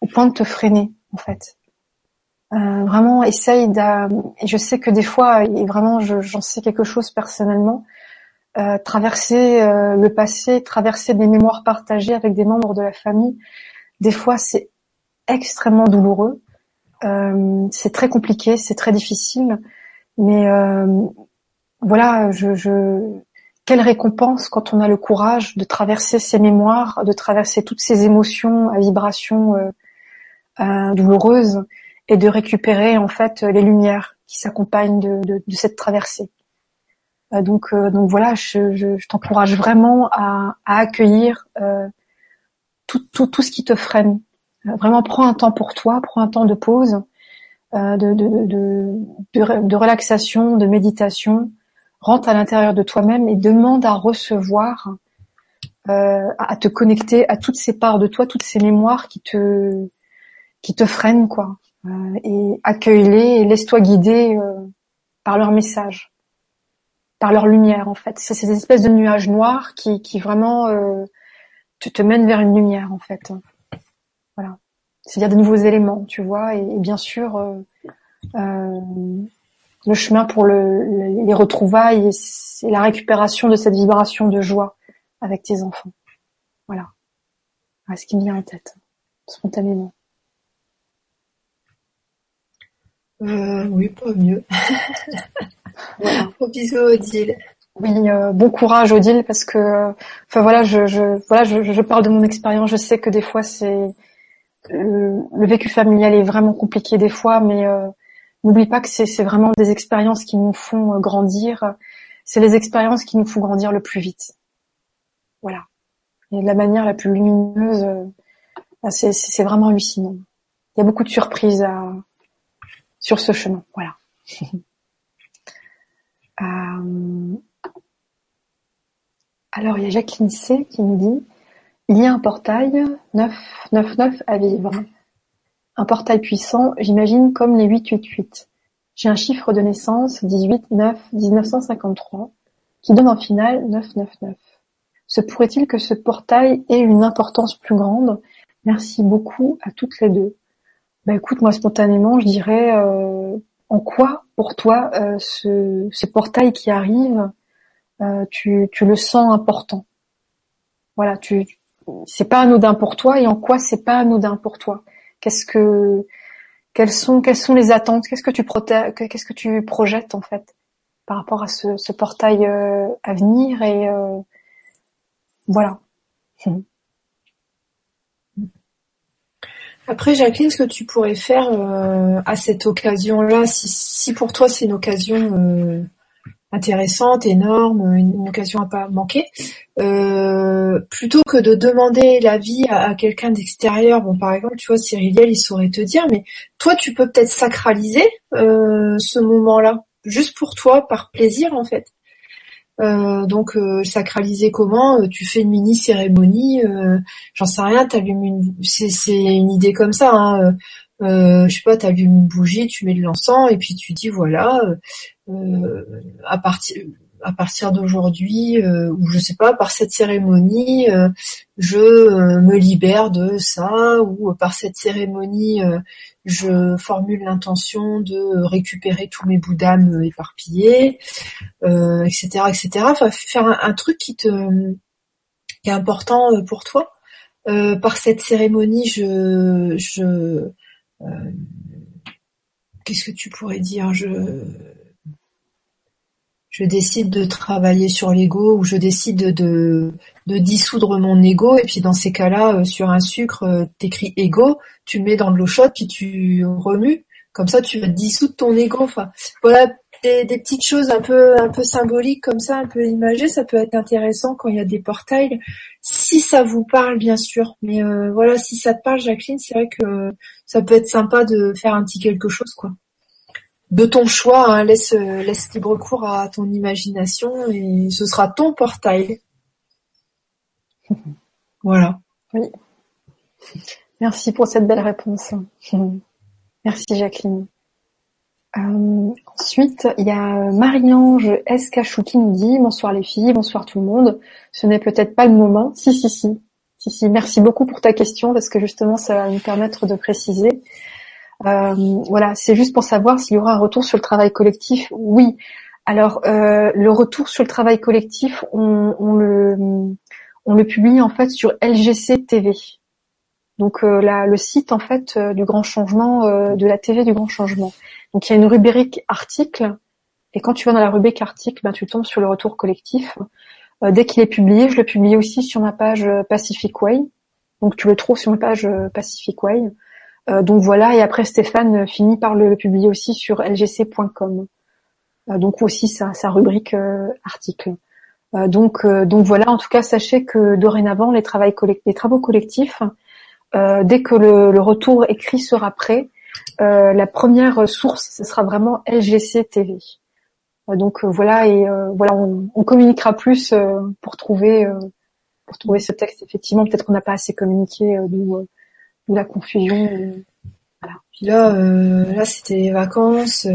au point de te freiner en fait? Euh, vraiment, essaye de. Et je sais que des fois, et vraiment, j'en sais quelque chose personnellement. Euh, traverser euh, le passé, traverser des mémoires partagées avec des membres de la famille, des fois, c'est extrêmement douloureux. Euh, c'est très compliqué, c'est très difficile, mais voilà, je, quelle récompense quand on a le courage de traverser ces mémoires, de traverser toutes ces émotions à vibrations douloureuses et de récupérer en fait les lumières qui s'accompagnent de, cette traversée. Euh, donc, euh, donc voilà, je, t'encourage vraiment à, accueillir euh, tout, ce qui te freine. Euh, vraiment, prends un temps pour toi, prends un temps de pause, de, de, de, de, relaxation, de méditation. Rentre à l'intérieur de toi-même et demande à recevoir, à te connecter à toutes ces parts de toi, toutes ces mémoires qui te qui te freinent, quoi. Euh, et accueille-les et laisse-toi guider euh, par leur message, par leur lumière en fait. C'est ces espèces de nuages noirs qui, qui vraiment euh, te, te mènent vers une lumière en fait. Voilà. C'est-à-dire des nouveaux éléments, tu vois, et, bien sûr euh, le chemin pour le, les retrouvailles et la récupération de cette vibration de joie avec tes enfants. Voilà. voilà ce qui me vient en tête, spontanément. Euh, oui, pas mieux. voilà. bisous Odile. Oui, euh, bon courage Odile parce que, enfin voilà, je, je voilà, je, je, parle de mon expérience. Je sais que des fois c'est le, vécu familial est vraiment compliqué des fois, mais euh, n'oublie pas que c'est vraiment des expériences qui nous font euh, grandir. C'est les expériences qui nous font grandir le plus vite. Voilà. Et de la manière la plus lumineuse, euh, c'est vraiment hallucinant. Il y a beaucoup de surprises à, sur ce chemin. Voilà. Euh, alors, il y a Jacqueline C qui me dit il y a un portail 999 à vivre. Un portail puissant, j'imagine comme les 888. J'ai un chiffre de naissance 18 9 1953 qui donne en final 999. Se pourrait-il que ce portail ait une importance plus grande? Merci beaucoup à toutes les deux. Bah écoute, moi spontanément, je dirais euh, en quoi pour toi euh, ce, ce, portail qui arrive, euh, tu, tu, le sens important? Voilà, tu c'est pas anodin pour toi et en quoi c'est pas anodin pour toi? Qu'est-ce que quelles sont quelles sont les attentes? Qu'est-ce que tu qu'est-ce que tu projettes en fait par rapport à ce, portail à venir et voilà. Après, Jacqueline, ce que tu pourrais faire euh, à cette occasion-là, si, si, pour toi c'est une occasion euh, intéressante, énorme, une, occasion à pas manquer, euh, plutôt que de demander l'avis à, à quelqu'un d'extérieur, bon par exemple, tu vois, Cyriliel, il saurait te dire, mais toi, tu peux peut-être sacraliser ce moment-là, juste pour toi, par plaisir en fait. Euh, donc euh, sacraliser comment euh, Tu fais une mini cérémonie, j'en sais rien. T'allumes une, c'est, c'est une idée comme ça. Hein, je sais pas, t'allumes une bougie, tu mets de l'encens et puis tu dis voilà, à partir à partir d'aujourd'hui, ou je sais pas, par cette cérémonie, je me libère de ça, ou par cette cérémonie, je formule l'intention de récupérer tous mes bouts d'âme éparpillés, euh, etc., etc. Enfin, faire un, truc qui te qui est important euh, pour toi. Euh, par cette cérémonie, je, je euh, qu'est-ce que tu pourrais dire? Je je décide de travailler sur l'ego ou je décide de, de dissoudre mon ego et puis dans ces cas-là, euh, sur un sucre, euh, t'écris ego, tu mets dans de l'eau chaude puis tu remues. Comme ça, tu vas dissoudre ton ego. Enfin, voilà des, petites choses un peu un peu symboliques comme ça, un peu imagées. Ça peut être intéressant quand il y a des portails, si ça vous parle bien sûr. Mais euh, voilà, si ça te parle, Jacqueline, c'est vrai que ça peut être sympa de faire un petit quelque chose, quoi. De ton choix, hein, laisse laisse libre cours à ton imagination et ce sera ton portail. Voilà. Oui. Merci pour cette belle réponse. Merci Jacqueline. Euh, ensuite, il y a Marie-Ange Escachou qui nous dit Bonsoir les filles, bonsoir tout le monde. Ce n'est peut-être pas le moment. Si, si, si. Merci beaucoup pour ta question parce que justement ça va nous permettre de préciser. Euh, voilà, c'est juste pour savoir s'il y aura un retour sur le travail collectif. Oui. Alors euh, le retour sur le travail collectif, on, on, le on le publie en fait sur LGC TV. Donc euh, le site en fait euh, du Grand Changement, euh, de la TV du Grand Changement. Donc il y a une rubrique article, et quand tu vas dans la rubrique article, ben, tu tombes sur le retour collectif. Dès qu'il est publié, je le publie aussi sur ma page Pacific Way. Donc tu le trouves sur ma page Pacific Way. donc voilà, et après Stéphane finit par le, publier aussi sur lgc.com. donc aussi sa, rubrique article. donc, donc voilà, en tout cas, sachez que dorénavant, les, travaux collectifs euh, dès que le, retour écrit sera prêt, euh, la première source, ce sera vraiment LGC TV. Euh, donc voilà et voilà, on, communiquera plus pour trouver pour trouver ce texte. Effectivement, peut-être qu'on n'a pas assez communiqué, d'où la confusion. Voilà. Puis là, là c'était les vacances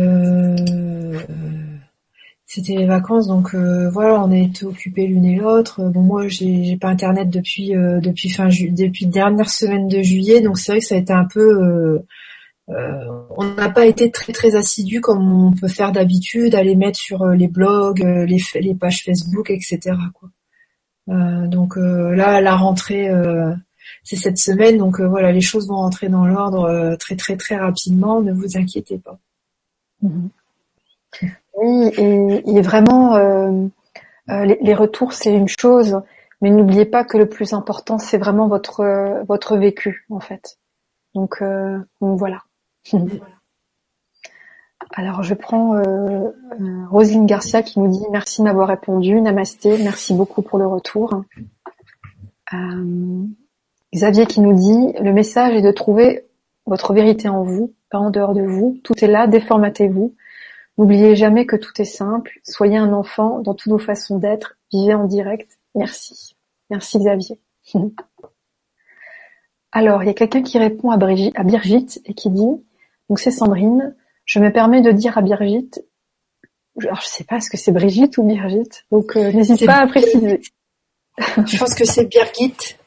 c'était vacances, donc euh, voilà, on a été occupés l'une et l'autre. Bon, moi, j'ai pas internet depuis euh, depuis fin ju depuis dernière semaine de juillet, donc c'est vrai que ça a été un peu. Euh, on n'a pas été très très assidu comme on peut faire d'habitude, aller mettre sur les blogs, les, les pages Facebook, etc. Donc là, la rentrée, c'est cette semaine, donc voilà, les choses vont rentrer dans l'ordre très très très rapidement. Ne vous inquiétez pas. Oui, et, vraiment, euh, euh, les, retours, c'est une chose, mais n'oubliez pas que le plus important, c'est vraiment votre votre vécu, en fait. Donc, euh, voilà. Alors, je prends Rosine Garcia qui nous dit merci d'avoir répondu, namasté, merci beaucoup pour le retour. Xavier qui nous dit le message est de trouver votre vérité en vous, pas en dehors de vous. Tout est là, déformatez-vous. N'oubliez jamais que tout est simple, soyez un enfant dans toutes vos façons d'être, vivez en direct. Merci. Merci Xavier. Alors, il y a quelqu'un qui répond à, Brigitte, et qui dit, donc c'est Sandrine, je me permets de dire à Birgit, alors je sais pas ce que c'est Brigitte ou Birgit, donc euh, n'hésite pas à préciser. Je pense que c'est Birgit.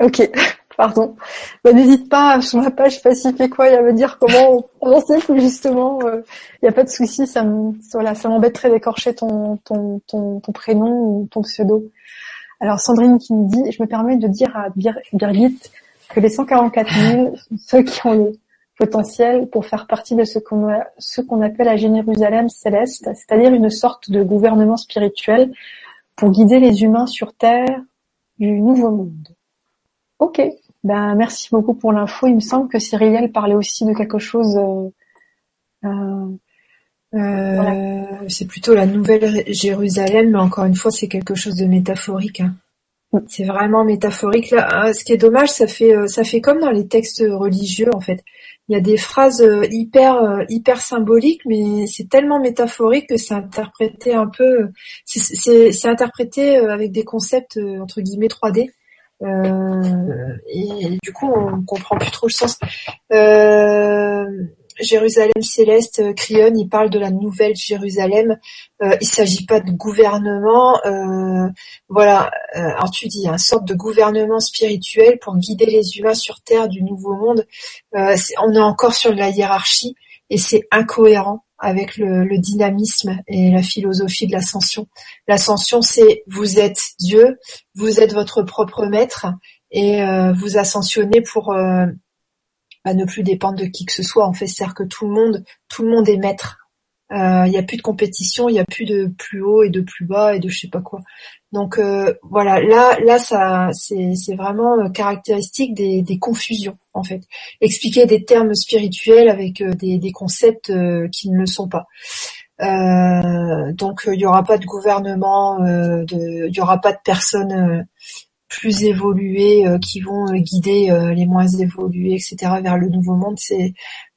ok. Pardon. Bah, n'hésite pas sur ma page Pacifique quoi, à me dire comment prononcer plus justement. Il euh, n'y a pas de souci, ça me voilà, ça m'embêterait d'écorcher ton, ton, ton, ton, prénom ou ton pseudo. Alors Sandrine qui me dit, je me permets de dire à Birgit que les 144 000 sont ceux qui ont le potentiel pour faire partie de ce qu'on ce qu'on appelle la Jérusalem céleste, c'est-à-dire une sorte de gouvernement spirituel pour guider les humains sur terre du nouveau monde. Ok, ben, merci beaucoup pour l'info. Il me semble que Cyrielle parlait aussi de quelque chose. Euh, euh, euh, c'est plutôt la nouvelle Jérusalem, mais encore une fois, c'est quelque chose de métaphorique. Hein. Mm. C'est vraiment métaphorique. Là, ah, ce qui est dommage, ça fait ça fait comme dans les textes religieux en fait. Il y a des phrases hyper hyper symboliques, mais c'est tellement métaphorique que c'est interprété un peu. C'est interprété avec des concepts entre guillemets 3D. Euh, et du coup, on comprend plus trop le sens. Euh, Jérusalem céleste, euh, Crion, il parle de la nouvelle Jérusalem. Euh, il s'agit pas de gouvernement, euh, voilà. alors tu dis une sorte de gouvernement spirituel pour guider les humains sur terre du nouveau monde. on est encore sur la hiérarchie et c'est incohérent avec le, dynamisme et la philosophie de l'ascension. L'ascension, c'est vous êtes Dieu, vous êtes votre propre maître et euh, vous ascensionnez pour euh, bah, ne plus dépendre de qui que ce soit. En fait, c'est-à-dire que tout le monde, tout le monde est maître. Euh, il n'y a plus de compétition, il n'y a plus de plus haut et de plus bas et de je sais pas quoi. Donc euh, voilà, là, là, ça, c'est vraiment euh, caractéristique des, confusions en fait. Expliquer des termes spirituels avec des, des concepts qui ne le sont pas. donc il n'y aura pas de gouvernement, il n'y aura pas de personnes plus évoluées qui vont guider les moins évolués, etc. vers le nouveau monde. C'est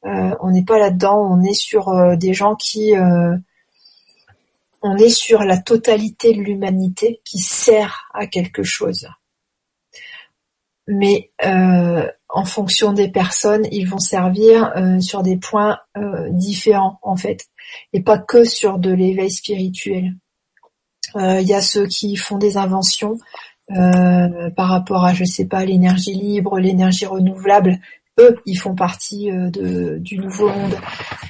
euh, on n'est pas là-dedans, on est sur euh, des gens qui euh, on est sur la totalité de l'humanité qui sert à quelque chose. Mais en fonction des personnes, ils vont servir sur des points différents en fait, et pas que sur de l'éveil spirituel. Il y a ceux qui font des inventions, par rapport à, je sais pas, l'énergie libre, l'énergie renouvelable, eux, ils font partie de, du nouveau monde.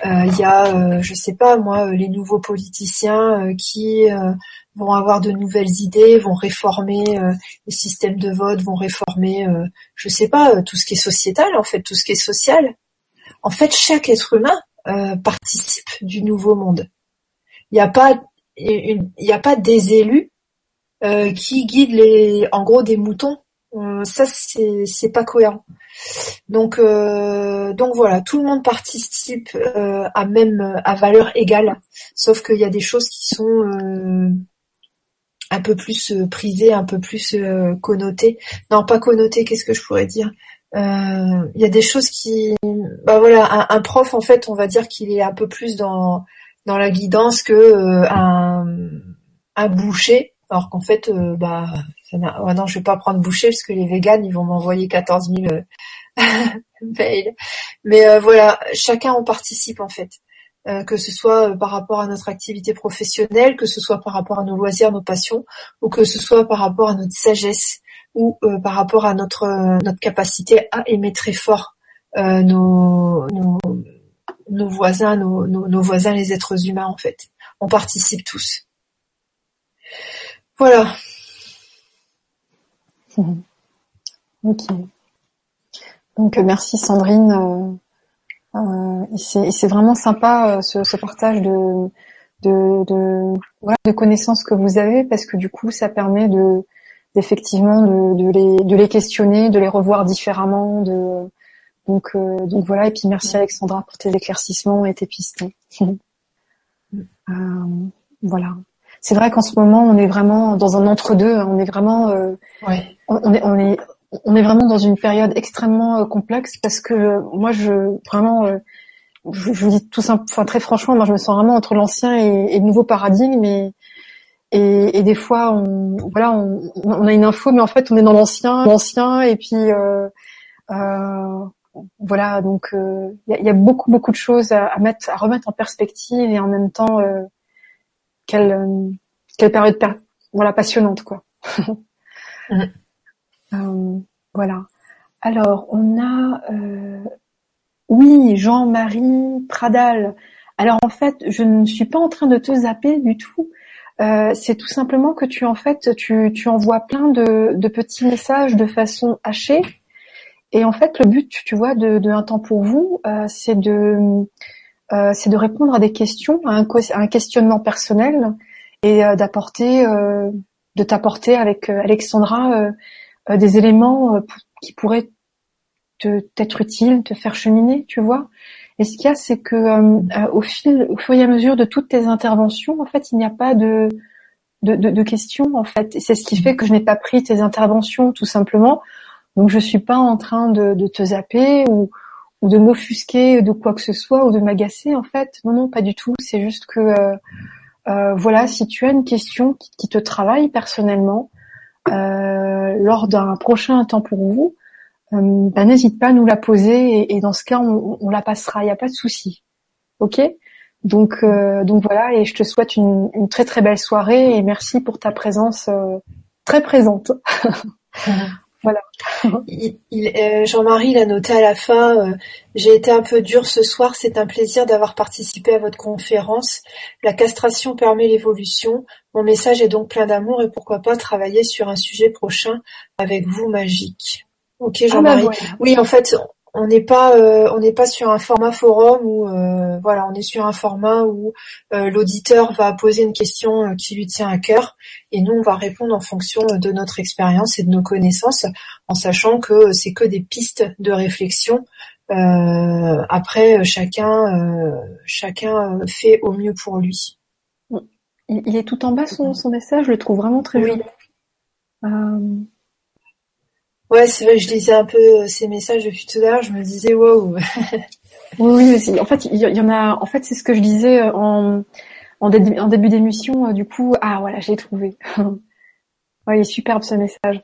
Il y a, je sais pas moi, les nouveaux politiciens qui vont avoir de nouvelles idées, vont réformer les systèmes de vote, vont réformer, je sais pas, tout ce qui est sociétal en fait, tout ce qui est social. En fait, chaque être humain participe du nouveau monde. Il n'y a pas il n'y a pas des élus euh, qui guident les, en gros, des moutons. Euh, ça, c'est c'est pas cohérent. Donc euh, donc voilà, tout le monde participe à même à valeur égale, sauf qu'il y a des choses qui sont un peu plus prisées, un peu plus connotées. Non, pas connotées. Qu'est-ce que je pourrais dire? Il y a des choses qui, bah voilà, un, un prof en fait, on va dire qu'il est un peu plus dans dans la guidance que euh, un, un boucher, alors qu'en fait, euh, bah, oh non, je vais pas prendre boucher parce que les véganes, ils vont m'envoyer 14 000 euh, mails. Mais voilà, chacun en participe en fait. que ce soit par rapport à notre activité professionnelle, que ce soit par rapport à nos loisirs, nos passions, ou que ce soit par rapport à notre sagesse, ou par rapport à notre notre capacité à aimer très fort nos, nos, nos voisins, nos, voisins, les êtres humains en fait. On participe tous. Voilà. Ok. Donc merci Sandrine. Euh, euh, c'est vraiment sympa euh, ce, partage de de, de, connaissances que vous avez parce que du coup ça permet de effectivement de, les, de les questionner, de les revoir différemment, de donc, euh, donc voilà. Et puis merci Alexandra pour tes éclaircissements et tes pistes. Euh, voilà. C'est vrai qu'en ce moment, on est vraiment dans un entre-deux. Hein. On est vraiment, euh, on, est, on est, on est vraiment dans une période extrêmement complexe parce que moi, je vraiment, je, vous dis tout simple, enfin, très franchement, moi, je me sens vraiment entre l'ancien et, le nouveau paradigme. Et, et, et, des fois, on, voilà, on, on, a une info, mais en fait, on est dans l'ancien, l'ancien, et puis. Euh, euh, voilà, donc il euh, y, a, beaucoup beaucoup de choses à, mettre, à remettre en perspective et en même temps euh, quelle euh, quelle période voilà passionnante quoi. Mm. voilà. Alors on a oui Jean-Marie Pradal. Alors en fait je ne suis pas en train de te zapper du tout. c'est tout simplement que tu en fait tu, tu envoies plein de, de petits messages de façon hachée et en fait, le but, tu vois, de, de un temps pour vous, euh, c'est de euh, c'est de répondre à des questions, à un, questionnement personnel et euh, d'apporter, euh, de t'apporter avec euh, Alexandra des éléments qui pourraient te t'être utiles, te faire cheminer, tu vois. Et ce qu'il y a, c'est que au fil, au fur et à mesure de toutes tes interventions, en fait, il n'y a pas de de, de, de questions, en fait. C'est ce qui fait que je n'ai pas pris tes interventions, tout simplement donc je suis pas en train de, te zapper ou, de m'offusquer de quoi que ce soit ou de m'agacer en fait. Non non pas du tout. C'est juste que euh, euh, voilà si tu as une question qui, te travaille personnellement euh, lors d'un prochain temps pour vous, ben, n'hésite pas à nous la poser et, dans ce cas on, la passera. Il n'y a pas de souci. Ok? Donc donc voilà et je te souhaite une, une, très très belle soirée et merci pour ta présence très présente. Voilà. Euh, Jean-Marie l'a noté à la fin. Euh, j'ai été un peu dur ce soir. C'est un plaisir d'avoir participé à votre conférence. La castration permet l'évolution. Mon message est donc plein d'amour et pourquoi pas travailler sur un sujet prochain avec vous, magique. Ok, ah, Jean-Marie. Bah oui, en fait, on n'est pas euh, on n'est pas sur un format forum où euh, voilà on est sur un format où euh, l'auditeur va poser une question qui lui tient à cœur. Et nous on va répondre en fonction de notre expérience et de nos connaissances en sachant que c'est que des pistes de réflexion. Après chacun chacun fait au mieux pour lui. Il est tout en bas son, son message? Je le trouve vraiment très joli Ouais, c'est je lisais un peu euh, ces messages depuis tout à l'heure, je me disais wow. oui, oui, en fait, il y, en a. En fait, c'est ce que je disais euh, en début d'émission. Euh, du coup, ah voilà, j'ai trouvé. ouais, il est superbe ce message.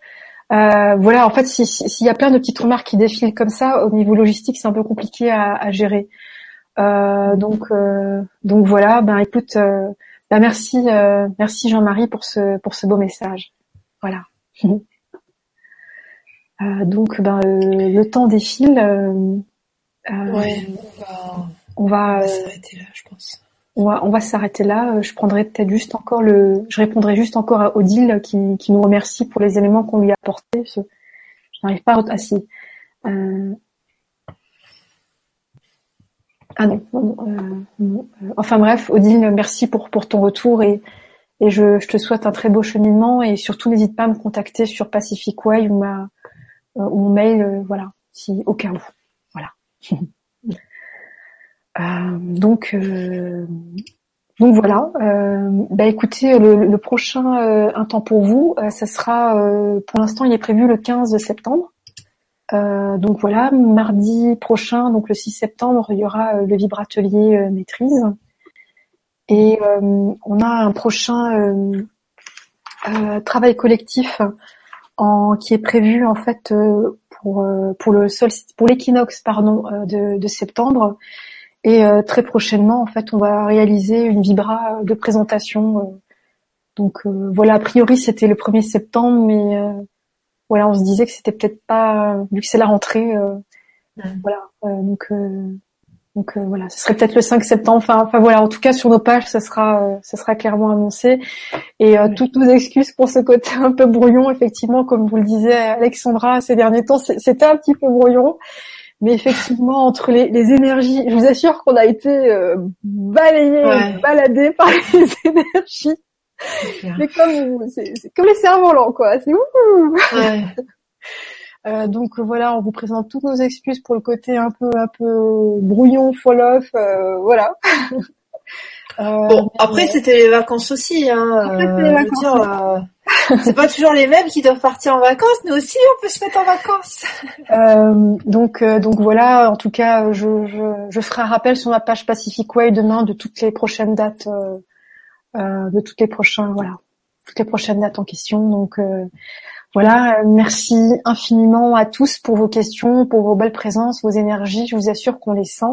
Voilà, en fait, s'il y a plein de petites remarques qui défilent comme ça, au niveau logistique, c'est un peu compliqué à, gérer. Donc, donc voilà. Ben, écoute, ben merci, merci Jean-Marie pour ce pour ce beau message. Voilà. donc, ben, le temps défile. ouais, on va, s'arrêter là, je pense. On va, on va s'arrêter là. Je prendrai peut-être juste encore le, je répondrai juste encore à Odile qui, qui nous remercie pour les éléments qu'on lui a apportés. Je, n'arrive pas à, ah, si. Ah non, euh, enfin bref, Odile, merci pour, pour ton retour et, et je, je, te souhaite un très beau cheminement et surtout n'hésite pas à me contacter sur Pacific Way ou ma euh, ou mon mail, euh, voilà, si au cas où, voilà. donc donc voilà. bah écoutez, le, prochain un temps pour vous, ça sera pour l'instant il est prévu le 15 septembre. Euh, donc voilà, mardi prochain, donc le 6 septembre, il y aura euh, le vibratelier euh, maîtrise. Et on a un prochain travail collectif en, qui est prévu en fait pour pour le sol pour l'équinoxe pardon de, de, septembre. Et très prochainement, en fait, on va réaliser une vibra de présentation. donc voilà, a priori c'était le 1er septembre, mais voilà, on se disait que c'était peut-être pas, vu que c'est la rentrée, euh, voilà, euh, donc euh, voilà, ce serait peut-être le 5 septembre. Enfin, enfin voilà, en tout cas sur nos pages, ça sera, ça sera clairement annoncé. Et toutes nos excuses pour ce côté un peu brouillon, effectivement, comme vous le disiez, Alexandra, ces derniers temps, c'était un petit peu brouillon. Mais effectivement, entre les, énergies, je vous assure qu'on a été euh, balayé, baladé par les énergies c'est comme, c'est comme les cerfs-volants, quoi. C'est ouh. Ouais. Euh, donc voilà, on vous présente toutes nos excuses pour le côté un peu un peu brouillon, fall off, euh, voilà. Euh, bon, après c'était les vacances aussi, hein. Après, les vacances, c'est pas toujours les mêmes qui doivent partir en vacances, nous aussi on peut se mettre en vacances. donc donc voilà, en tout cas, je, je, je ferai un rappel sur ma page Pacific Way demain de toutes les prochaines dates euh, de toutes les prochains, voilà, toutes les prochaines dates en question. Donc euh, voilà, merci infiniment à tous pour vos questions, pour vos belles présences, vos énergies. Je vous assure qu'on les sent.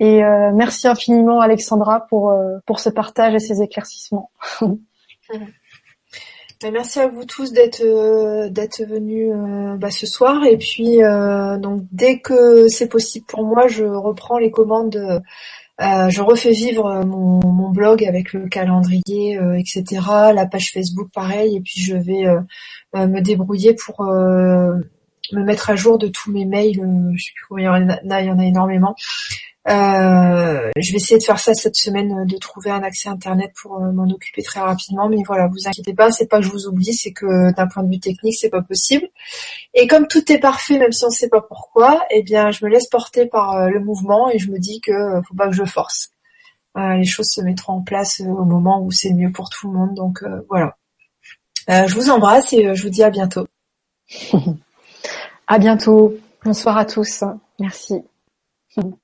Et euh, merci infiniment Alexandra pour pour ce partage et ces éclaircissements. Merci à vous tous d'être d'être venus bah, ce soir et puis donc dès que c'est possible pour moi, je reprends les commandes euh, je refais vivre euh, mon, blog avec le calendrier, euh, etc. La page Facebook, pareil. Et puis je vais me débrouiller pour me mettre à jour de tous mes mails. je sais plus combien il y en a, il y en a énormément. Euh, je vais essayer de faire ça cette semaine, de trouver un accès internet pour m'en occuper très rapidement. Mais voilà, vous inquiétez pas, c'est pas que je vous oublie, c'est que d'un point de vue technique, c'est pas possible. Et comme tout est parfait, même si on ne sait pas pourquoi, eh bien, je me laisse porter par euh, le mouvement et je me dis que euh, faut pas que je force. Euh, les choses se mettront en place au moment où c'est mieux pour tout le monde. Donc voilà. je vous embrasse et je vous dis à bientôt. à bientôt. Bonsoir à tous. Merci.